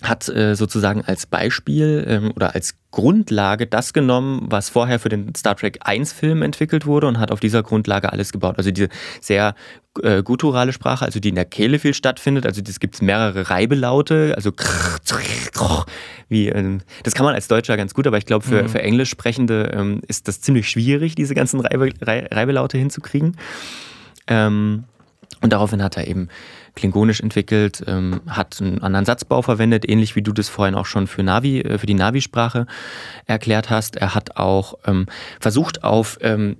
hat äh, sozusagen als Beispiel ähm, oder als Grundlage das genommen, was vorher für den Star Trek 1 Film entwickelt wurde und hat auf dieser Grundlage alles gebaut. Also diese sehr äh, gutturale Sprache, also die in der Kehle viel stattfindet. Also es gibt mehrere Reibelaute, also wie, äh, das kann man als Deutscher ganz gut, aber ich glaube für, mhm. für Englisch Sprechende ähm, ist das ziemlich schwierig, diese ganzen Reibe, Reibelaute hinzukriegen. Ähm, und daraufhin hat er eben Klingonisch entwickelt, ähm, hat einen anderen Satzbau verwendet, ähnlich wie du das vorhin auch schon für Navi, äh, für die Navi-Sprache erklärt hast. Er hat auch ähm, versucht auf, ähm,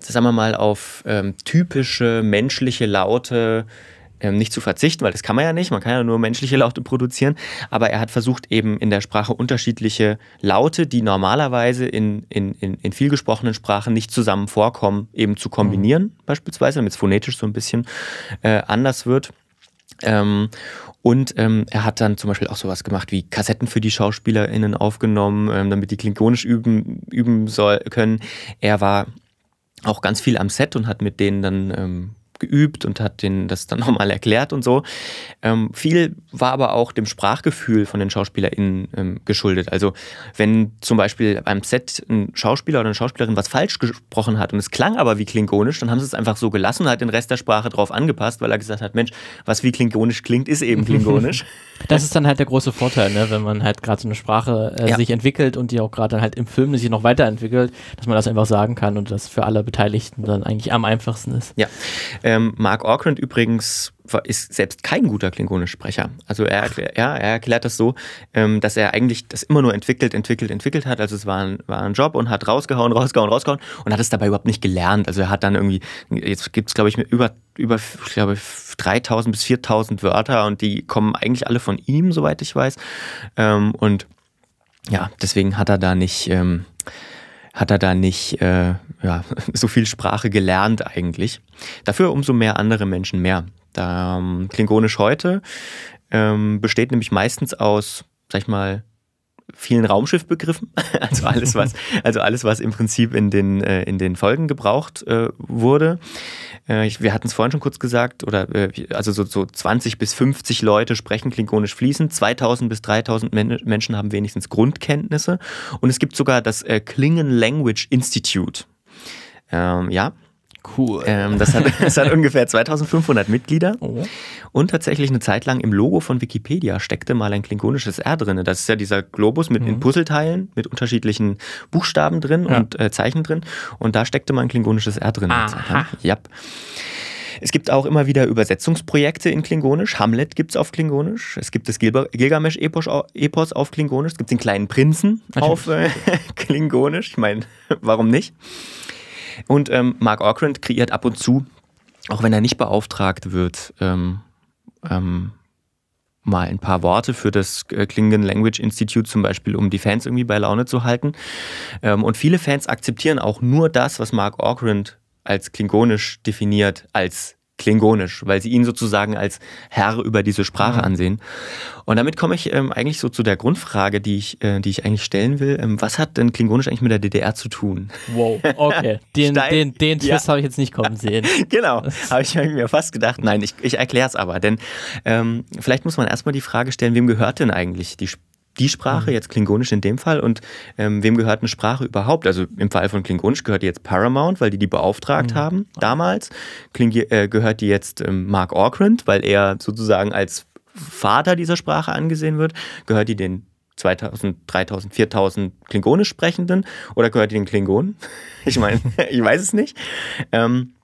sagen wir mal, auf ähm, typische menschliche Laute ähm, nicht zu verzichten, weil das kann man ja nicht, man kann ja nur menschliche Laute produzieren, aber er hat versucht eben in der Sprache unterschiedliche Laute, die normalerweise in, in, in, in viel gesprochenen Sprachen nicht zusammen vorkommen, eben zu kombinieren, mhm. beispielsweise, damit es phonetisch so ein bisschen äh, anders wird. Ähm, und ähm, er hat dann zum Beispiel auch sowas gemacht wie Kassetten für die SchauspielerInnen aufgenommen, ähm, damit die klingonisch üben, üben soll, können. Er war auch ganz viel am Set und hat mit denen dann ähm, geübt und hat denen das dann [laughs] nochmal erklärt und so. Ähm, viel war aber auch dem Sprachgefühl von den SchauspielerInnen ähm, geschuldet. Also wenn zum Beispiel beim Set ein Schauspieler oder eine Schauspielerin was falsch gesprochen hat und es klang aber wie klingonisch, dann haben sie es einfach so gelassen und hat den Rest der Sprache drauf angepasst, weil er gesagt hat, Mensch, was wie klingonisch klingt, ist eben klingonisch. [laughs] Das ist dann halt der große Vorteil, ne? wenn man halt gerade so eine Sprache äh, ja. sich entwickelt und die auch gerade halt im Film sich noch weiterentwickelt, dass man das einfach sagen kann und das für alle Beteiligten dann eigentlich am einfachsten ist. Ja. Ähm, Mark Orkrand übrigens ist selbst kein guter Klingonisch-Sprecher. Also er, ja, er erklärt das so, ähm, dass er eigentlich das immer nur entwickelt, entwickelt, entwickelt hat. Also es war ein, war ein Job und hat rausgehauen, rausgehauen, rausgehauen und hat es dabei überhaupt nicht gelernt. Also er hat dann irgendwie, jetzt gibt es glaube ich über, über ich glaube, 3000 bis 4000 Wörter und die kommen eigentlich alle von ihm, soweit ich weiß. Ähm, und ja, deswegen hat er da nicht... Hat er da nicht äh, ja, [laughs] so viel Sprache gelernt eigentlich. Dafür umso mehr andere Menschen mehr. Da, ähm, Klingonisch heute ähm, besteht nämlich meistens aus, sag ich mal, vielen Raumschiffbegriffen, [laughs] also alles was, also alles was im Prinzip in den äh, in den Folgen gebraucht äh, wurde. Äh, wir hatten es vorhin schon kurz gesagt, oder also so, so 20 bis 50 Leute sprechen klingonisch fließend, 2000 bis 3000 Men Menschen haben wenigstens Grundkenntnisse und es gibt sogar das Klingon Language Institute. Ähm, ja, Cool. Ähm, das, hat, [laughs] das hat ungefähr 2500 Mitglieder. Oh. Und tatsächlich eine Zeit lang im Logo von Wikipedia steckte mal ein klingonisches R drin. Das ist ja dieser Globus mit mhm. in Puzzleteilen mit unterschiedlichen Buchstaben drin ja. und äh, Zeichen drin. Und da steckte mal ein klingonisches R drin. Aha. Ja. Es gibt auch immer wieder Übersetzungsprojekte in Klingonisch. Hamlet gibt es auf Klingonisch. Es gibt das Gilgamesch-Epos auf Klingonisch. Es gibt den kleinen Prinzen Natürlich. auf äh, [laughs] Klingonisch. Ich meine, warum nicht? Und ähm, Mark Orkrand kreiert ab und zu, auch wenn er nicht beauftragt wird, ähm, ähm, mal ein paar Worte für das äh, Klingon Language Institute zum Beispiel, um die Fans irgendwie bei Laune zu halten. Ähm, und viele Fans akzeptieren auch nur das, was Mark Orkrand als klingonisch definiert, als Klingonisch, weil sie ihn sozusagen als Herr über diese Sprache mhm. ansehen. Und damit komme ich ähm, eigentlich so zu der Grundfrage, die ich, äh, die ich eigentlich stellen will. Ähm, was hat denn Klingonisch eigentlich mit der DDR zu tun? Wow, okay. [laughs] Den, den, den Twist ja. habe ich jetzt nicht kommen sehen. [laughs] genau, habe ich mir fast gedacht. Nein, ich, ich erkläre es aber. Denn ähm, vielleicht muss man erstmal die Frage stellen, wem gehört denn eigentlich die Sprache? Die Sprache, mhm. jetzt Klingonisch in dem Fall, und ähm, wem gehört eine Sprache überhaupt? Also im Fall von Klingonisch gehört die jetzt Paramount, weil die die beauftragt mhm. haben damals. Kling äh, gehört die jetzt ähm, Mark Orkrand, weil er sozusagen als Vater dieser Sprache angesehen wird. Gehört die den 2000, 3000, 4000 Klingonisch Sprechenden oder gehört die den Klingonen? [laughs] ich meine, [laughs] ich weiß es nicht. Ähm,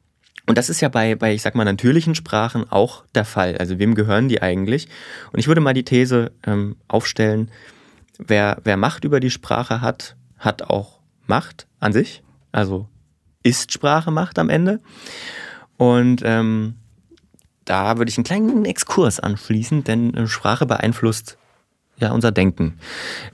und das ist ja bei, bei, ich sag mal, natürlichen Sprachen auch der Fall. Also wem gehören die eigentlich? Und ich würde mal die These ähm, aufstellen, wer, wer Macht über die Sprache hat, hat auch Macht an sich. Also ist Sprache Macht am Ende. Und ähm, da würde ich einen kleinen Exkurs anschließen, denn äh, Sprache beeinflusst ja, unser Denken.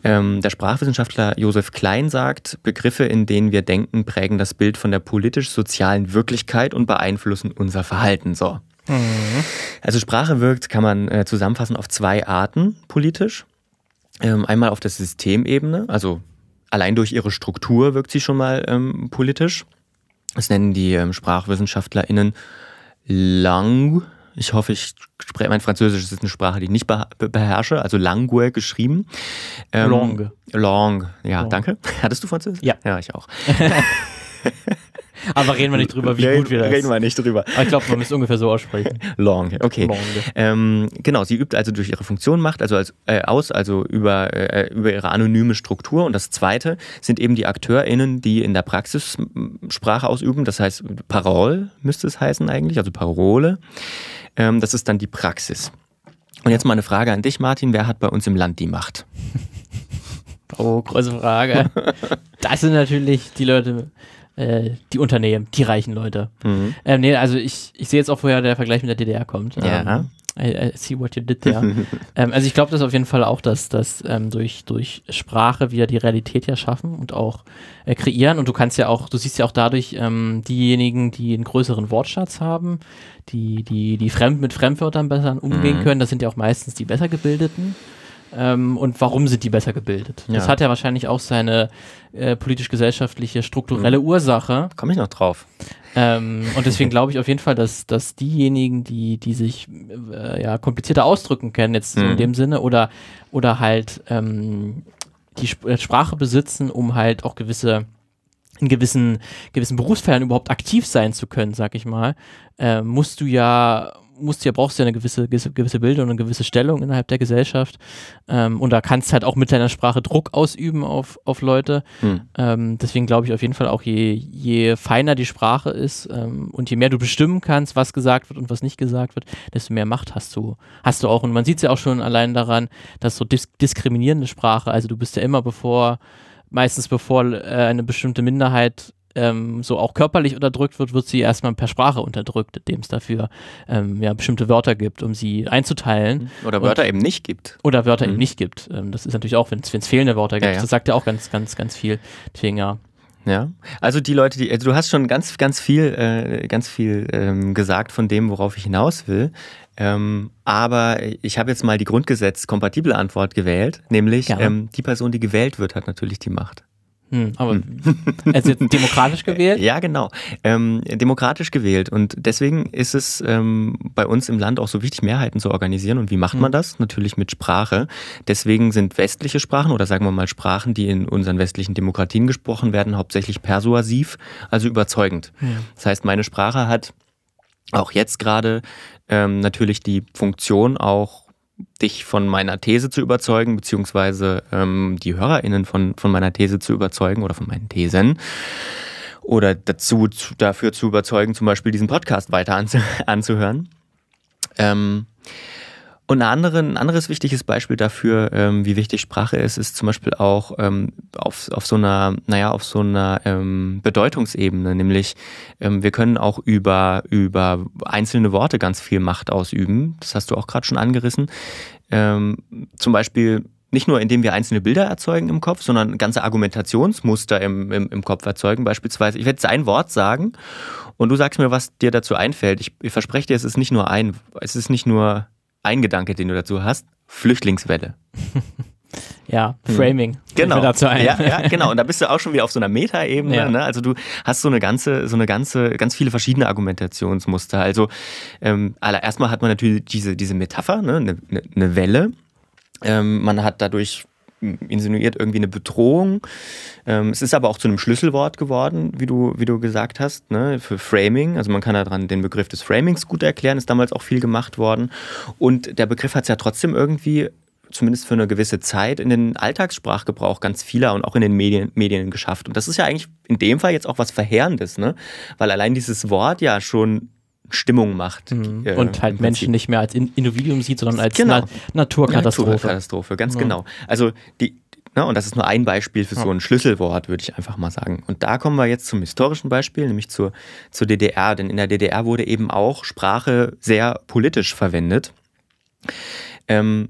Ähm, der Sprachwissenschaftler Josef Klein sagt, Begriffe, in denen wir denken, prägen das Bild von der politisch-sozialen Wirklichkeit und beeinflussen unser Verhalten. So. Mhm. Also Sprache wirkt, kann man äh, zusammenfassen, auf zwei Arten politisch. Ähm, einmal auf der Systemebene, also allein durch ihre Struktur wirkt sie schon mal ähm, politisch. Das nennen die ähm, SprachwissenschaftlerInnen Lang Ich hoffe, ich spreche mein Französisch ist eine Sprache, die ich nicht beherrsche, also Langue geschrieben. Ähm, Langue. Lang, ja, Lang. danke. [laughs] Hattest du Französisch? Ja. Ja, ich auch. [laughs] Aber reden wir nicht drüber, wie gut wir das Reden wir nicht drüber. Aber ich glaube, man müsste ungefähr so aussprechen. Long, okay. Long. Ähm, genau, sie übt also durch ihre Funktion Macht, also als, äh, aus, also über, äh, über ihre anonyme Struktur. Und das Zweite sind eben die AkteurInnen, die in der Praxis Sprache ausüben. Das heißt, Parole müsste es heißen eigentlich, also Parole. Ähm, das ist dann die Praxis. Und jetzt mal eine Frage an dich, Martin. Wer hat bei uns im Land die Macht? [laughs] Oh, große Frage. Das sind natürlich die Leute, äh, die Unternehmen, die reichen Leute. Mhm. Ähm, nee, also ich, ich sehe jetzt auch, woher der Vergleich mit der DDR kommt. Ja. Ähm, I, I see what you did there. [laughs] ähm, also ich glaube das auf jeden Fall auch, dass das ähm, durch, durch Sprache wir die Realität ja schaffen und auch äh, kreieren. Und du kannst ja auch, du siehst ja auch dadurch ähm, diejenigen, die einen größeren Wortschatz haben, die, die, die fremd mit Fremdwörtern besser umgehen mhm. können, das sind ja auch meistens die besser gebildeten. Ähm, und warum sind die besser gebildet? Ja. Das hat ja wahrscheinlich auch seine äh, politisch-gesellschaftliche, strukturelle mhm. Ursache. Komme ich noch drauf. Ähm, und deswegen glaube ich auf jeden Fall, dass, dass diejenigen, die, die sich äh, ja, komplizierter ausdrücken können, jetzt mhm. so in dem Sinne, oder, oder halt ähm, die Sp äh, Sprache besitzen, um halt auch gewisse in gewissen, gewissen Berufsfeldern überhaupt aktiv sein zu können, sag ich mal, äh, musst du ja musst ja, brauchst ja eine gewisse, gewisse Bildung und eine gewisse Stellung innerhalb der Gesellschaft. Ähm, und da kannst du halt auch mit deiner Sprache Druck ausüben auf, auf Leute. Hm. Ähm, deswegen glaube ich auf jeden Fall auch, je, je feiner die Sprache ist ähm, und je mehr du bestimmen kannst, was gesagt wird und was nicht gesagt wird, desto mehr Macht hast du, hast du auch. Und man sieht es ja auch schon allein daran, dass so dis diskriminierende Sprache, also du bist ja immer bevor meistens bevor äh, eine bestimmte Minderheit ähm, so auch körperlich unterdrückt wird, wird sie erstmal per Sprache unterdrückt, indem es dafür ähm, ja, bestimmte Wörter gibt, um sie einzuteilen. Mhm. Oder Wörter Und, eben nicht gibt. Oder Wörter mhm. eben nicht gibt. Ähm, das ist natürlich auch, wenn es fehlende Wörter gibt, ja, ja. das sagt ja auch ganz, ganz, ganz viel. Deswegen ja. Ja, also die Leute, die, also du hast schon ganz, ganz viel, äh, ganz viel ähm, gesagt von dem, worauf ich hinaus will. Ähm, aber ich habe jetzt mal die Grundgesetz-kompatible Antwort gewählt, nämlich ähm, die Person, die gewählt wird, hat natürlich die Macht. Hm, aber hm. [laughs] also demokratisch gewählt? Ja, genau. Ähm, demokratisch gewählt. Und deswegen ist es ähm, bei uns im Land auch so wichtig, Mehrheiten zu organisieren. Und wie macht man hm. das? Natürlich mit Sprache. Deswegen sind westliche Sprachen oder sagen wir mal Sprachen, die in unseren westlichen Demokratien gesprochen werden, hauptsächlich persuasiv, also überzeugend. Ja. Das heißt, meine Sprache hat auch jetzt gerade ähm, natürlich die Funktion, auch dich von meiner These zu überzeugen, beziehungsweise ähm, die HörerInnen von, von meiner These zu überzeugen oder von meinen Thesen. Oder dazu, zu, dafür zu überzeugen, zum Beispiel diesen Podcast weiter anzu, [laughs] anzuhören. Ähm, und andere, ein anderes wichtiges Beispiel dafür, ähm, wie wichtig Sprache ist, ist zum Beispiel auch ähm, auf, auf so einer, naja, auf so einer ähm, Bedeutungsebene, nämlich ähm, wir können auch über, über einzelne Worte ganz viel Macht ausüben. Das hast du auch gerade schon angerissen. Ähm, zum Beispiel nicht nur, indem wir einzelne Bilder erzeugen im Kopf, sondern ganze Argumentationsmuster im, im, im Kopf erzeugen. Beispielsweise, ich werde jetzt ein Wort sagen und du sagst mir, was dir dazu einfällt. Ich, ich verspreche dir, es ist nicht nur ein, es ist nicht nur ein Gedanke, den du dazu hast, Flüchtlingswelle. [laughs] Ja, hm. Framing. Genau. Dazu ein. Ja, ja, genau. Und da bist du auch schon wieder auf so einer Metaebene. Ja. Ne? Also du hast so eine ganze, so eine ganze, ganz viele verschiedene Argumentationsmuster. Also ähm, erstmal hat man natürlich diese, diese Metapher, ne? eine, eine Welle. Ähm, man hat dadurch insinuiert irgendwie eine Bedrohung. Ähm, es ist aber auch zu einem Schlüsselwort geworden, wie du, wie du gesagt hast, ne, für Framing. Also man kann daran den Begriff des Framings gut erklären, ist damals auch viel gemacht worden. Und der Begriff hat es ja trotzdem irgendwie zumindest für eine gewisse Zeit in den Alltagssprachgebrauch ganz vieler und auch in den Medien, Medien geschafft. Und das ist ja eigentlich in dem Fall jetzt auch was Verheerendes, ne? Weil allein dieses Wort ja schon Stimmung macht. Mhm. Äh, und halt Menschen nicht mehr als Individuum sieht, sondern als genau. Na Naturkatastrophe. Naturkatastrophe, ganz ja. genau. Also die, na, ne, und das ist nur ein Beispiel für ja. so ein Schlüsselwort, würde ich einfach mal sagen. Und da kommen wir jetzt zum historischen Beispiel, nämlich zur, zur DDR. Denn in der DDR wurde eben auch Sprache sehr politisch verwendet. Ähm,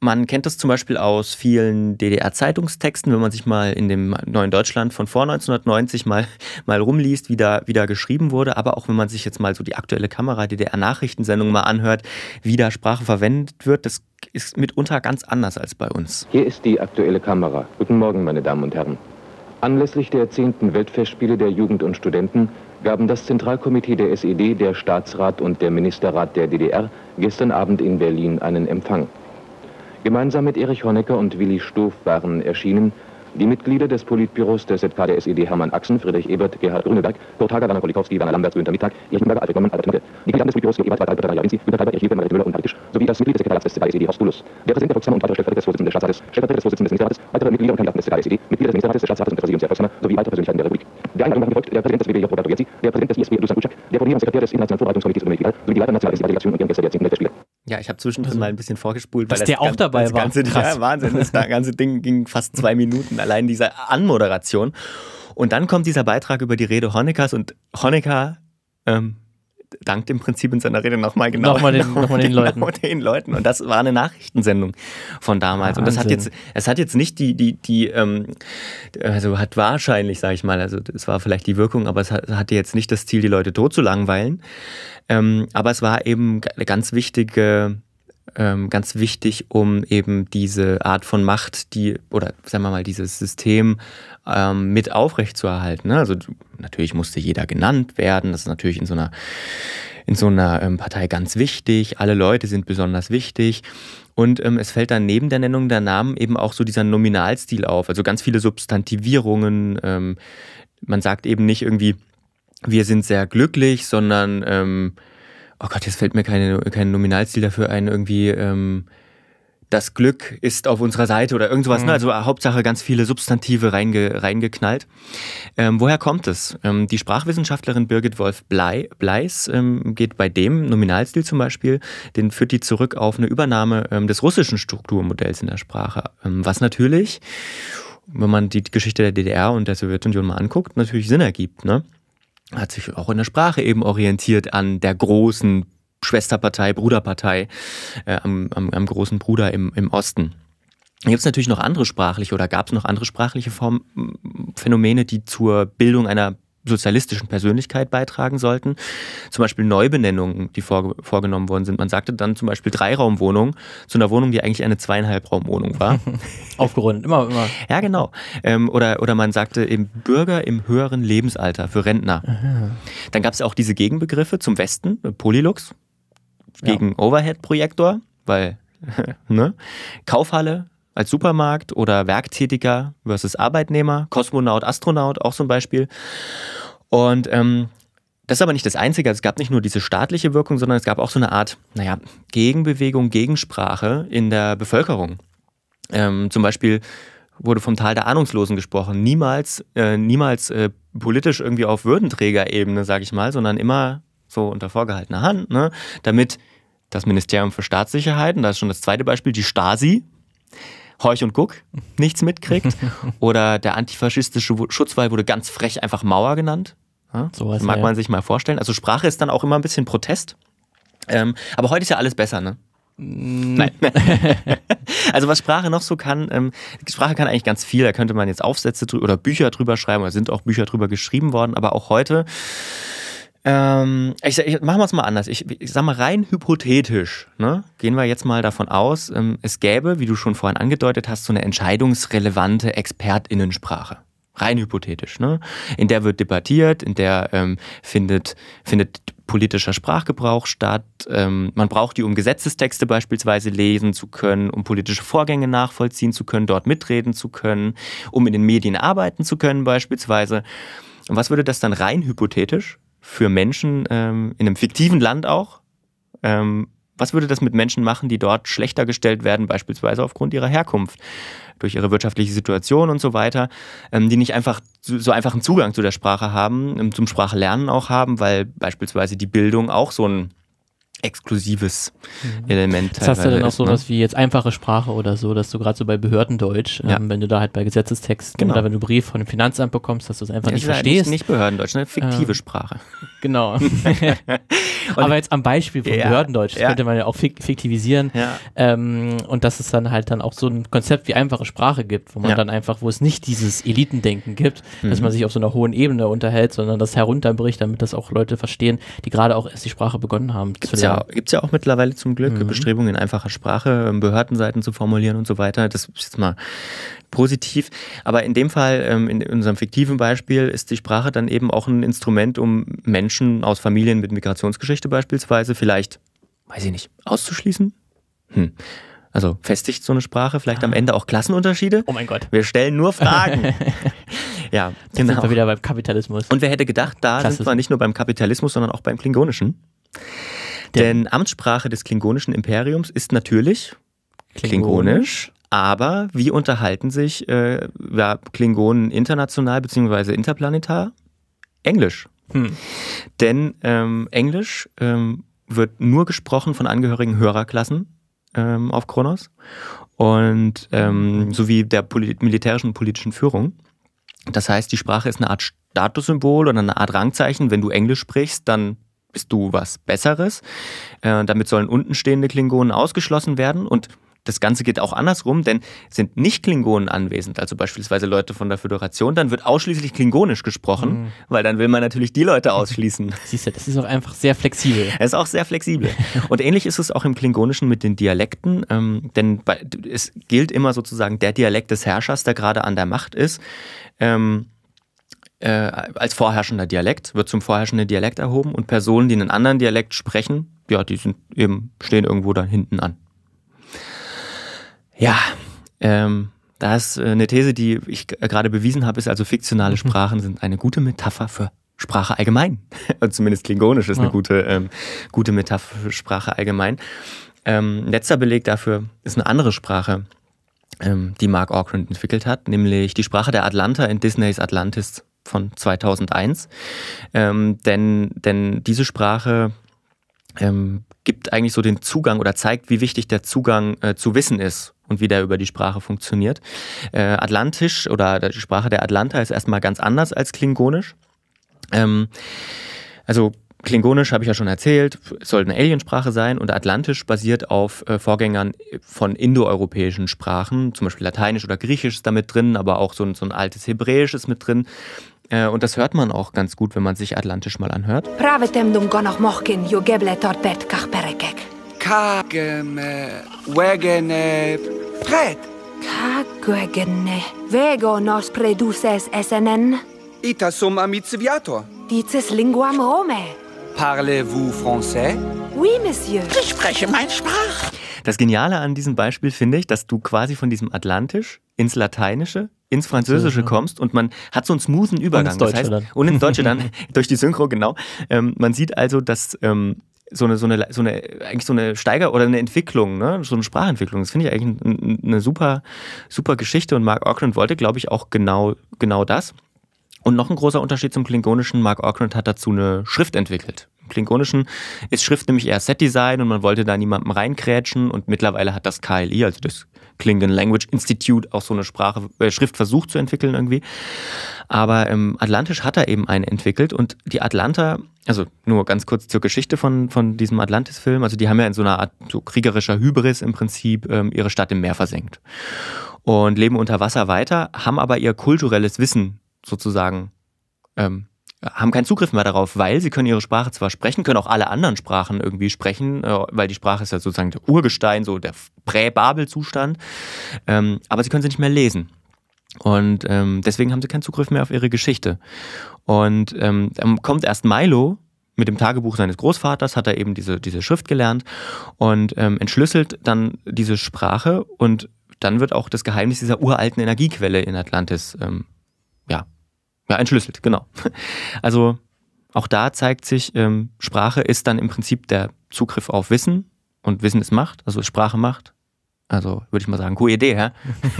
man kennt das zum Beispiel aus vielen DDR-Zeitungstexten, wenn man sich mal in dem neuen Deutschland von vor 1990 mal, [laughs] mal rumliest, wie da, wie da geschrieben wurde. Aber auch wenn man sich jetzt mal so die aktuelle Kamera DDR-Nachrichtensendung mal anhört, wie da Sprache verwendet wird, das ist mitunter ganz anders als bei uns. Hier ist die aktuelle Kamera. Guten Morgen, meine Damen und Herren. Anlässlich der 10. Weltfestspiele der Jugend und Studenten gaben das Zentralkomitee der SED, der Staatsrat und der Ministerrat der DDR gestern Abend in Berlin einen Empfang. Gemeinsam mit Erich Honecker und Willi Stoff waren erschienen die Mitglieder des Politbüros der ZK der SED Hermann Axen, Friedrich Ebert, Gerhard Grüneberg, Kurt Hager, Werner Polikowski, Werner Lamberts, Günther Mittag, Erich Müller, Alfred Gommen, Albert. Die Mitglieder des Politbüros Ebert, Walter, Albert, Jawinski, Günter Treiber, Erich Hilfe, Margarete Müller und Margit Tisch, sowie das Mitglied des Sekretariats des ZK SED Horst Bulus. Der Präsident der Volkskammer und weitere Stellvertreter des Vorsitzenden des Staatsrates, Stellvertreter des Vorsitzenden des Ministerrates, weitere Mitglieder und Kandidaten des ZK SED, Mitglieder des Ministerrates, des Staatsrates und des Präsidiums der Volkskammer sowie weitere Persönlichkeiten der Republik. Der Einladung haben gefolgt der Präsident des WWJ Roberto Jensi, der Präsident des ISB Dusan Kuczak, der Koordinierungssekretär des Internationalen Vorbereitungskomitees Ulrich Vidal sowie die Leiter nationaler Delegation und ihren Gäste der 10. Weltspiele. Ja, ich habe zwischendrin mal ein bisschen vorgespult, dass weil der das auch gan- dabei das war. Ganze, Krass. Ja, Wahnsinn, das ganze Ding ging fast zwei Minuten, allein diese Anmoderation. Und dann kommt dieser Beitrag über die Rede Honeckers und Honecker ähm, dankt im Prinzip in seiner Rede nochmal genau, Nochmal den- [laughs] nochmal den Leuten. genau den Leuten. Und das war eine Nachrichtensendung von damals. Und das hat Wahnsinn. jetzt, es hat jetzt nicht die, die, die, ähm, also hat wahrscheinlich, sage ich mal, also es war vielleicht die Wirkung, aber es hat- hatte jetzt nicht das Ziel, die Leute tot zu langweilen. Ähm, aber es war eben eine ganz wichtige, ähm, ganz wichtig, um eben diese Art von Macht, die, oder sagen wir mal, dieses System ähm, mit aufrechtzuerhalten. Ne? Also natürlich musste jeder genannt werden. Das ist natürlich in so einer, in so einer ähm, Partei ganz wichtig. Alle Leute sind besonders wichtig. Und ähm, es fällt dann neben der Nennung der Namen eben auch so dieser Nominalstil auf. Also ganz viele Substantivierungen. Ähm, man sagt eben nicht irgendwie, wir sind sehr glücklich, sondern, ähm, oh Gott, jetzt fällt mir keine, kein Nominalstil dafür ein, irgendwie, ähm, das Glück ist auf unserer Seite oder irgend sowas. Ne? Also Hauptsache ganz viele Substantive reinge, reingeknallt. Ähm, woher kommt es? Ähm, die Sprachwissenschaftlerin Birgit Wolf Blei, Bleis ähm, geht bei dem Nominalstil zum Beispiel, den führt die zurück auf eine Übernahme ähm, des russischen Strukturmodells in der Sprache. Ähm, was natürlich, wenn man die Geschichte der DDR und der Sowjetunion mal anguckt, natürlich Sinn ergibt. Ne? Hat sich auch in der Sprache eben orientiert an der großen Schwesterpartei, Bruderpartei, äh, am, am, am großen Bruder im, im Osten. Gibt es natürlich noch andere sprachliche oder gab es noch andere sprachliche Form, Phänomene, die zur Bildung einer sozialistischen Persönlichkeit beitragen sollten. Zum Beispiel Neubenennungen, die vor, vorgenommen worden sind. Man sagte dann zum Beispiel Dreiraumwohnung zu einer Wohnung, die eigentlich eine Zweieinhalbraumwohnung war. [laughs] Aufgerundet, immer, immer. Ja, genau. Ähm, oder, oder man sagte eben Bürger im höheren Lebensalter für Rentner. Dann gab es auch diese Gegenbegriffe zum Westen, Polylux, gegen Overhead-Projektor, weil, [laughs] ne? Kaufhalle als Supermarkt oder Werktätiger versus Arbeitnehmer, Kosmonaut, Astronaut, auch ein Beispiel. Und ähm, das ist aber nicht das Einzige. Es gab nicht nur diese staatliche Wirkung, sondern es gab auch so eine Art, naja, Gegenbewegung, Gegensprache in der Bevölkerung. Ähm, zum Beispiel wurde vom Tal der Ahnungslosen gesprochen. Niemals, äh, niemals äh, politisch irgendwie auf Würdenträgerebene, sage ich mal, sondern immer so unter vorgehaltener Hand, ne? damit das Ministerium für Staatssicherheit, und das ist schon das zweite Beispiel, die Stasi, Horch und Guck, nichts mitkriegt. [laughs] Oder der antifaschistische Schutzwall wurde ganz frech einfach Mauer genannt. Ja? Sowas, mag ja. man sich mal vorstellen. Also Sprache ist dann auch immer ein bisschen Protest. Ähm, aber heute ist ja alles besser, ne? Nein. [laughs] also was Sprache noch so kann, ähm, Sprache kann eigentlich ganz viel. Da könnte man jetzt Aufsätze oder Bücher drüber schreiben, oder sind auch Bücher drüber geschrieben worden, aber auch heute. Ähm, ich, ich machen wir es mal anders. Ich, ich sag mal rein hypothetisch. Ne? Gehen wir jetzt mal davon aus, ähm, es gäbe, wie du schon vorhin angedeutet hast, so eine entscheidungsrelevante ExpertInnensprache. Rein hypothetisch. Ne? In der wird debattiert, in der ähm, findet, findet politischer Sprachgebrauch statt. Ähm, man braucht die, um Gesetzestexte beispielsweise lesen zu können, um politische Vorgänge nachvollziehen zu können, dort mitreden zu können, um in den Medien arbeiten zu können beispielsweise. Und was würde das dann rein hypothetisch für Menschen ähm, in einem fiktiven Land auch? Ähm, was würde das mit Menschen machen, die dort schlechter gestellt werden, beispielsweise aufgrund ihrer Herkunft, durch ihre wirtschaftliche Situation und so weiter, ähm, die nicht einfach so, einfachen Zugang zu der Sprache haben, ähm, zum Sprachlernen auch haben, weil beispielsweise die Bildung auch so ein exklusives Element Jetzt hast du dann auch ist, ne? sowas wie jetzt einfache Sprache oder so, dass du gerade so bei Behördendeutsch, Ja. ähm, wenn du da halt bei Gesetzestexten Genau. oder wenn du einen Brief von dem Finanzamt bekommst, dass du es einfach Ja, nicht verstehst. Nicht, nicht Behördendeutsch, eine fiktive Ähm, Sprache. [laughs] Genau. [laughs] Aber jetzt am Beispiel von Ja, Behördendeutsch, das könnte man ja auch fik fiktivisieren. Ähm, und dass es dann halt dann auch so ein Konzept wie einfache Sprache gibt, wo man dann einfach, wo es nicht dieses Elitendenken gibt, dass Mhm. man sich auf so einer hohen Ebene unterhält, sondern das herunterbricht, damit das auch Leute verstehen, die gerade auch erst die Sprache begonnen haben Gibt zu es ja, gibt's ja auch mittlerweile zum Glück Mhm. Bestrebungen in einfacher Sprache, ähm, Behördenseiten zu formulieren und so weiter. Das ist jetzt mal positiv. Aber in dem Fall, ähm, in unserem fiktiven Beispiel, ist die Sprache dann eben auch ein Instrument, um Menschen aus Familien mit Migrationsgeschichte beispielsweise vielleicht, weiß ich nicht, auszuschließen. Hm. Also festigt so eine Sprache vielleicht am Ende auch Klassenunterschiede? Oh mein Gott. Wir stellen nur Fragen. [laughs] ja, Jetzt sind genau. wir wieder beim Kapitalismus. Und wer hätte gedacht, da Klassismus. sind wir nicht nur beim Kapitalismus, sondern auch beim Klingonischen. Denn Amtssprache des klingonischen Imperiums ist natürlich Klingonisch. Aber wie unterhalten sich äh, ja, Klingonen international bzw. interplanetar? Englisch. Hm. Denn ähm, Englisch ähm, wird nur gesprochen von Angehörigen Hörerklassen ähm, auf Kronos und ähm, sowie der militärischen und politischen Führung. Das heißt, die Sprache ist eine Art Statussymbol oder eine Art Rangzeichen. Wenn du Englisch sprichst, dann bist du was Besseres. Äh, damit sollen untenstehende Klingonen ausgeschlossen werden und das Ganze geht auch andersrum, denn sind nicht Klingonen anwesend, also beispielsweise Leute von der Föderation, dann wird ausschließlich Klingonisch gesprochen, weil dann will man natürlich die Leute ausschließen. [laughs] Siehst du, das ist auch einfach sehr flexibel. Er ist auch sehr flexibel. Und ähnlich ist es auch im Klingonischen mit den Dialekten, ähm, denn bei, es gilt immer sozusagen der Dialekt des Herrschers, der gerade an der Macht ist. Ähm, äh, als vorherrschender Dialekt, wird zum vorherrschenden Dialekt erhoben und Personen, die einen anderen Dialekt sprechen, ja, die sind eben, stehen irgendwo da hinten an. Ja, ähm, da ist äh, eine These, die ich gerade bewiesen habe, ist also fiktionale Sprachen sind eine gute Metapher für Sprache allgemein. [laughs] Zumindest Klingonisch ist eine Ja. gute, ähm, gute Metapher für Sprache allgemein. Ähm, letzter Beleg dafür ist eine andere Sprache, ähm, die Mark Okrand entwickelt hat, nämlich die Sprache der Atlanta in Disneys Atlantis von 2001. Ähm, denn, denn diese Sprache ähm, gibt eigentlich so den Zugang oder zeigt, wie wichtig der Zugang äh, zu Wissen ist und wie der über die Sprache funktioniert. Äh, Atlantisch oder die Sprache der Atlanta ist erstmal ganz anders als Klingonisch. Ähm, also Klingonisch habe ich ja schon erzählt, soll eine Aliensprache sein und Atlantisch basiert auf äh, Vorgängern von indoeuropäischen Sprachen, zum Beispiel Lateinisch oder Griechisch ist da mit drin, aber auch so ein, so ein altes Hebräisch ist mit drin. Äh, und das hört man auch ganz gut, wenn man sich Atlantisch mal anhört. Pravetem dum gonach mochkin, jo geble torpet kach perekek. Kageme, wegene, pret. Kagwegene, vego nos produces SNN, Ita sum amiciviator. dices linguam Rome. Parlez-vous français? Oui, Monsieur. Ich spreche mein Sprach. Das Geniale an diesem Beispiel finde ich, dass du quasi von diesem Atlantisch ins Lateinische, ins Französische kommst und man hat so einen smoothen Übergang. ins Deutsche das heißt, dann. Und ins Deutsche dann, [laughs] [laughs] durch die Synchro, genau. Ähm, man sieht also, dass ähm, so eine, so eine, so eine, eigentlich so eine Steiger- oder eine Entwicklung, ne? so eine Sprachentwicklung, das finde ich eigentlich ein- ein- eine super, super Geschichte und Mark Okrand wollte, glaube ich, auch genau, genau das. Und noch ein großer Unterschied zum Klingonischen, Mark Okrand hat dazu eine Schrift entwickelt. Im Klingonischen ist Schrift nämlich eher Setdesign und man wollte da niemandem reinkrätschen und mittlerweile hat das KLI, also das Klingon Language Institute, auch so eine Sprache, äh, Schrift versucht zu entwickeln irgendwie. Aber ähm, Atlantisch hat er eben eine entwickelt und die Atlanta, also nur ganz kurz zur Geschichte von, von diesem Atlantis-Film, also die haben ja in so einer Art so kriegerischer Hybris im Prinzip ähm, ihre Stadt im Meer versenkt und leben unter Wasser weiter, haben aber ihr kulturelles Wissen sozusagen ähm, haben keinen Zugriff mehr darauf, weil sie können ihre Sprache zwar sprechen, können auch alle anderen Sprachen irgendwie sprechen, äh, weil die Sprache ist ja sozusagen der Urgestein, so der Prä-Babel-Zustand, ähm, aber sie können sie nicht mehr lesen. Und ähm, deswegen haben sie keinen Zugriff mehr auf ihre Geschichte. Und ähm, dann kommt erst Milo mit dem Tagebuch seines Großvaters, hat er eben diese, diese Schrift gelernt und ähm, entschlüsselt dann diese Sprache und dann wird auch das Geheimnis dieser uralten Energiequelle in Atlantis ähm, ja, ja, entschlüsselt, genau. [laughs] Also auch da zeigt sich, ähm, Sprache ist dann im Prinzip der Zugriff auf Wissen und Wissen ist Macht, also Sprache Macht. Also würde ich mal sagen, coole Idee, ja?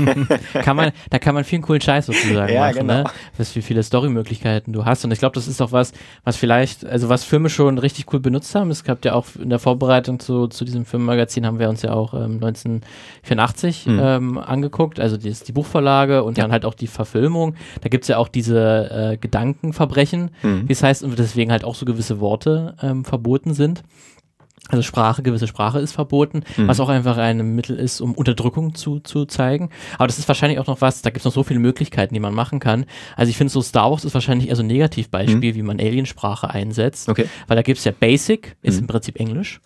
[laughs] kann man, da kann man vielen coolen Scheiß sozusagen Ja, machen, genau. ne? Was wie viele Storymöglichkeiten du hast. Und ich glaube, das ist auch was, was vielleicht, also was Filme schon richtig cool benutzt haben. Es gab ja auch in der Vorbereitung zu, zu diesem Filmmagazin haben wir uns ja auch ähm, 1984 Mhm. ähm, angeguckt. Also die, die Buchvorlage und Ja. dann halt auch die Verfilmung. Da gibt's ja auch diese äh, Gedankenverbrechen, Mhm. wie es heißt, und deswegen halt auch so gewisse Worte ähm, verboten sind. Also Sprache, gewisse Sprache ist verboten, Mhm. was auch einfach ein Mittel ist, um Unterdrückung zu, zu zeigen. Aber das ist wahrscheinlich auch noch was, da gibt es noch so viele Möglichkeiten, die man machen kann. Also ich finde so Star Wars ist wahrscheinlich eher so ein Negativbeispiel, wie man Aliensprache einsetzt. Mhm. Okay. Weil da gibt es ja Basic, ist Mhm. im Prinzip Englisch.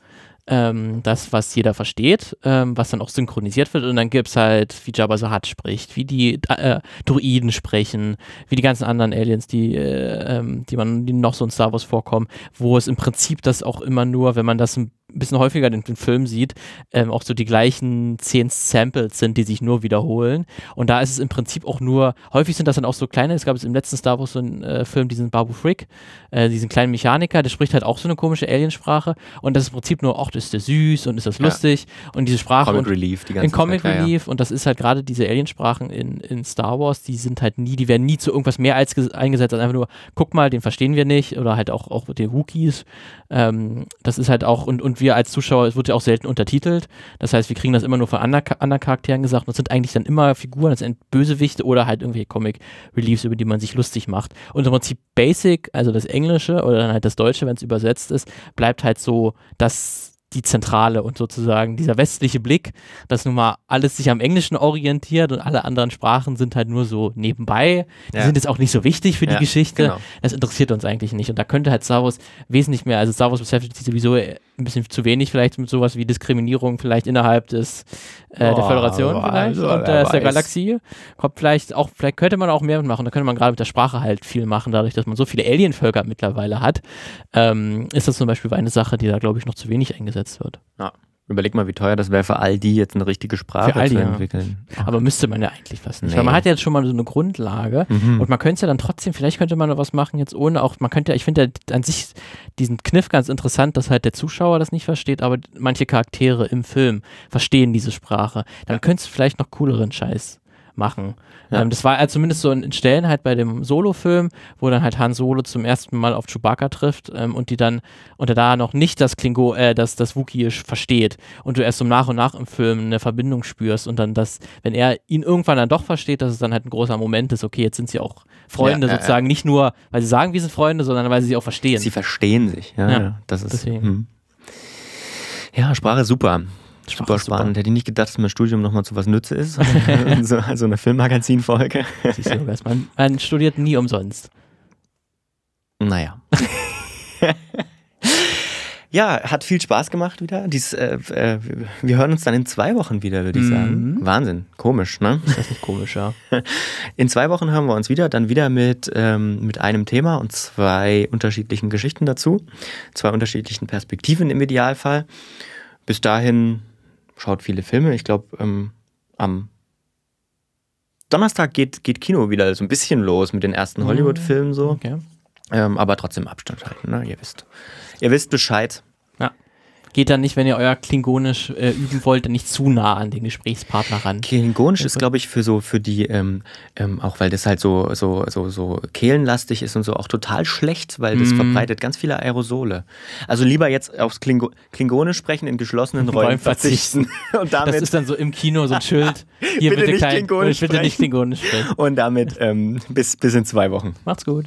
Ähm, das, was jeder versteht, ähm, was dann auch synchronisiert wird. Und dann gibt es halt, wie Jabba the Hutt spricht, wie die äh, Druiden sprechen, wie die ganzen anderen Aliens, die, äh, ähm, die man, die noch so in Star Wars vorkommen, wo es im Prinzip das auch immer nur, wenn man das ein bisschen häufiger in den Film sieht, ähm, auch so die gleichen zehn Samples sind, die sich nur wiederholen. Und da ist es im Prinzip auch nur, häufig sind das dann auch so kleine, es gab es im letzten Star Wars so einen äh, Film, diesen Babu Frick, äh, diesen kleinen Mechaniker, der spricht halt auch so eine komische Aliensprache und das ist im Prinzip nur, ach, ist der süß und ist das lustig und diese Sprache Comic und Relief, die ganze in Comic Zeit, ja, ja. Relief und das ist halt gerade diese Aliensprachen in, in Star Wars, die sind halt nie, die werden nie zu irgendwas mehr als ges- eingesetzt als einfach nur, guck mal, den verstehen wir nicht oder halt auch, auch die Wookies. Ähm, das ist halt auch, und, und wir als Zuschauer, es wird ja auch selten untertitelt. Das heißt, wir kriegen das immer nur von anderen, anderen Charakteren gesagt und es sind eigentlich dann immer Figuren, das sind Bösewichte oder halt irgendwelche Comic Reliefs, über die man sich lustig macht. Und im Prinzip Basic, also das Englische oder dann halt das Deutsche, wenn es übersetzt ist, bleibt halt so das die Zentrale und sozusagen dieser westliche Blick, dass nun mal alles sich am Englischen orientiert und alle anderen Sprachen sind halt nur so nebenbei. Die Ja. sind jetzt auch nicht so wichtig für die Ja, Geschichte. genau. Das interessiert uns eigentlich nicht. Und da könnte halt Star Wars wesentlich mehr, also Star Wars beschäftigt sich sowieso ein bisschen zu wenig vielleicht mit sowas wie Diskriminierung vielleicht innerhalb des äh, der Boah, Föderation boah, vielleicht also, und äh, der. Galaxie. Kommt vielleicht auch, vielleicht könnte man auch mehr mitmachen. Da könnte man gerade mit der Sprache halt viel machen, dadurch, dass man so viele Alienvölker mittlerweile hat. Ähm, ist das zum Beispiel eine Sache, die da, glaube ich, noch zu wenig eingesetzt wird. Ja. Überleg mal, wie teuer das wäre für all die, jetzt eine richtige Sprache die, zu ja. entwickeln. Aber müsste man ja eigentlich fast nicht. Nee. Weil man hat ja jetzt schon mal so eine Grundlage Mhm. und man könnte es ja dann trotzdem, vielleicht könnte man noch was machen jetzt ohne auch, man könnte, ja- ich finde ja an sich diesen Kniff ganz interessant, dass halt der Zuschauer das nicht versteht, aber manche Charaktere im Film verstehen diese Sprache. Dann könntest du vielleicht noch cooleren Scheiß machen. Ja. Ähm, das war also zumindest so in, Stellen halt bei dem Solo-Film, wo dann halt Han Solo zum ersten Mal auf Chewbacca trifft ähm, und die dann und er da noch nicht das Klingo, äh, das, das Wookieisch versteht und du erst so nach und nach im Film eine Verbindung spürst und dann das, wenn er ihn irgendwann dann doch versteht, dass es dann halt ein großer Moment ist, okay, jetzt sind sie auch Freunde Ja, ja, sozusagen, nicht nur, weil sie sagen, wir sind Freunde, sondern weil sie sich auch verstehen. Sie verstehen sich. Ja, Ja, ja, das ist. deswegen. hm. Ja, Sprache super. Super spannend. Hätte ich nicht gedacht, dass mein Studium nochmal zu was Nütze ist. [laughs] so, also eine Filmmagazin-Folge. Siehst du, Lukas, man, [laughs] man studiert nie umsonst. Naja. [laughs] ja, hat viel Spaß gemacht wieder. Dies, äh, äh, wir hören uns dann in zwei Wochen wieder, würde ich sagen. Wahnsinn. Komisch, ne? Ist das nicht komisch, ja? In zwei Wochen hören wir uns wieder, dann wieder mit, ähm, mit einem Thema und zwei unterschiedlichen Geschichten dazu. Zwei unterschiedlichen Perspektiven im Idealfall. Bis dahin schaut viele Filme. Ich glaube, ähm, am Donnerstag geht, geht Kino wieder so ein bisschen los mit den ersten Hollywood-Filmen so. Okay. Ähm, aber trotzdem Abstand halten, ne? Ihr wisst. Ihr wisst Bescheid. Geht dann nicht, wenn ihr euer Klingonisch äh, üben wollt, nicht zu nah an den Gesprächspartner ran. Klingonisch ist, glaube ich, für so, für die, ähm, ähm, auch weil das halt so, so, so, so kehlenlastig ist und so, auch total schlecht, weil das Mm. verbreitet ganz viele Aerosole. Also lieber jetzt aufs Klingo Klingonisch sprechen in geschlossenen Räumen Räumen verzichten. [laughs] Und Das damit, ist dann so im Kino so ein Schild. [laughs] Hier Bitte bitte, nicht kein, Klingonisch bitte nicht sprechen. Klingonisch sprechen. und damit ähm, bis, bis in zwei Wochen. Macht's gut.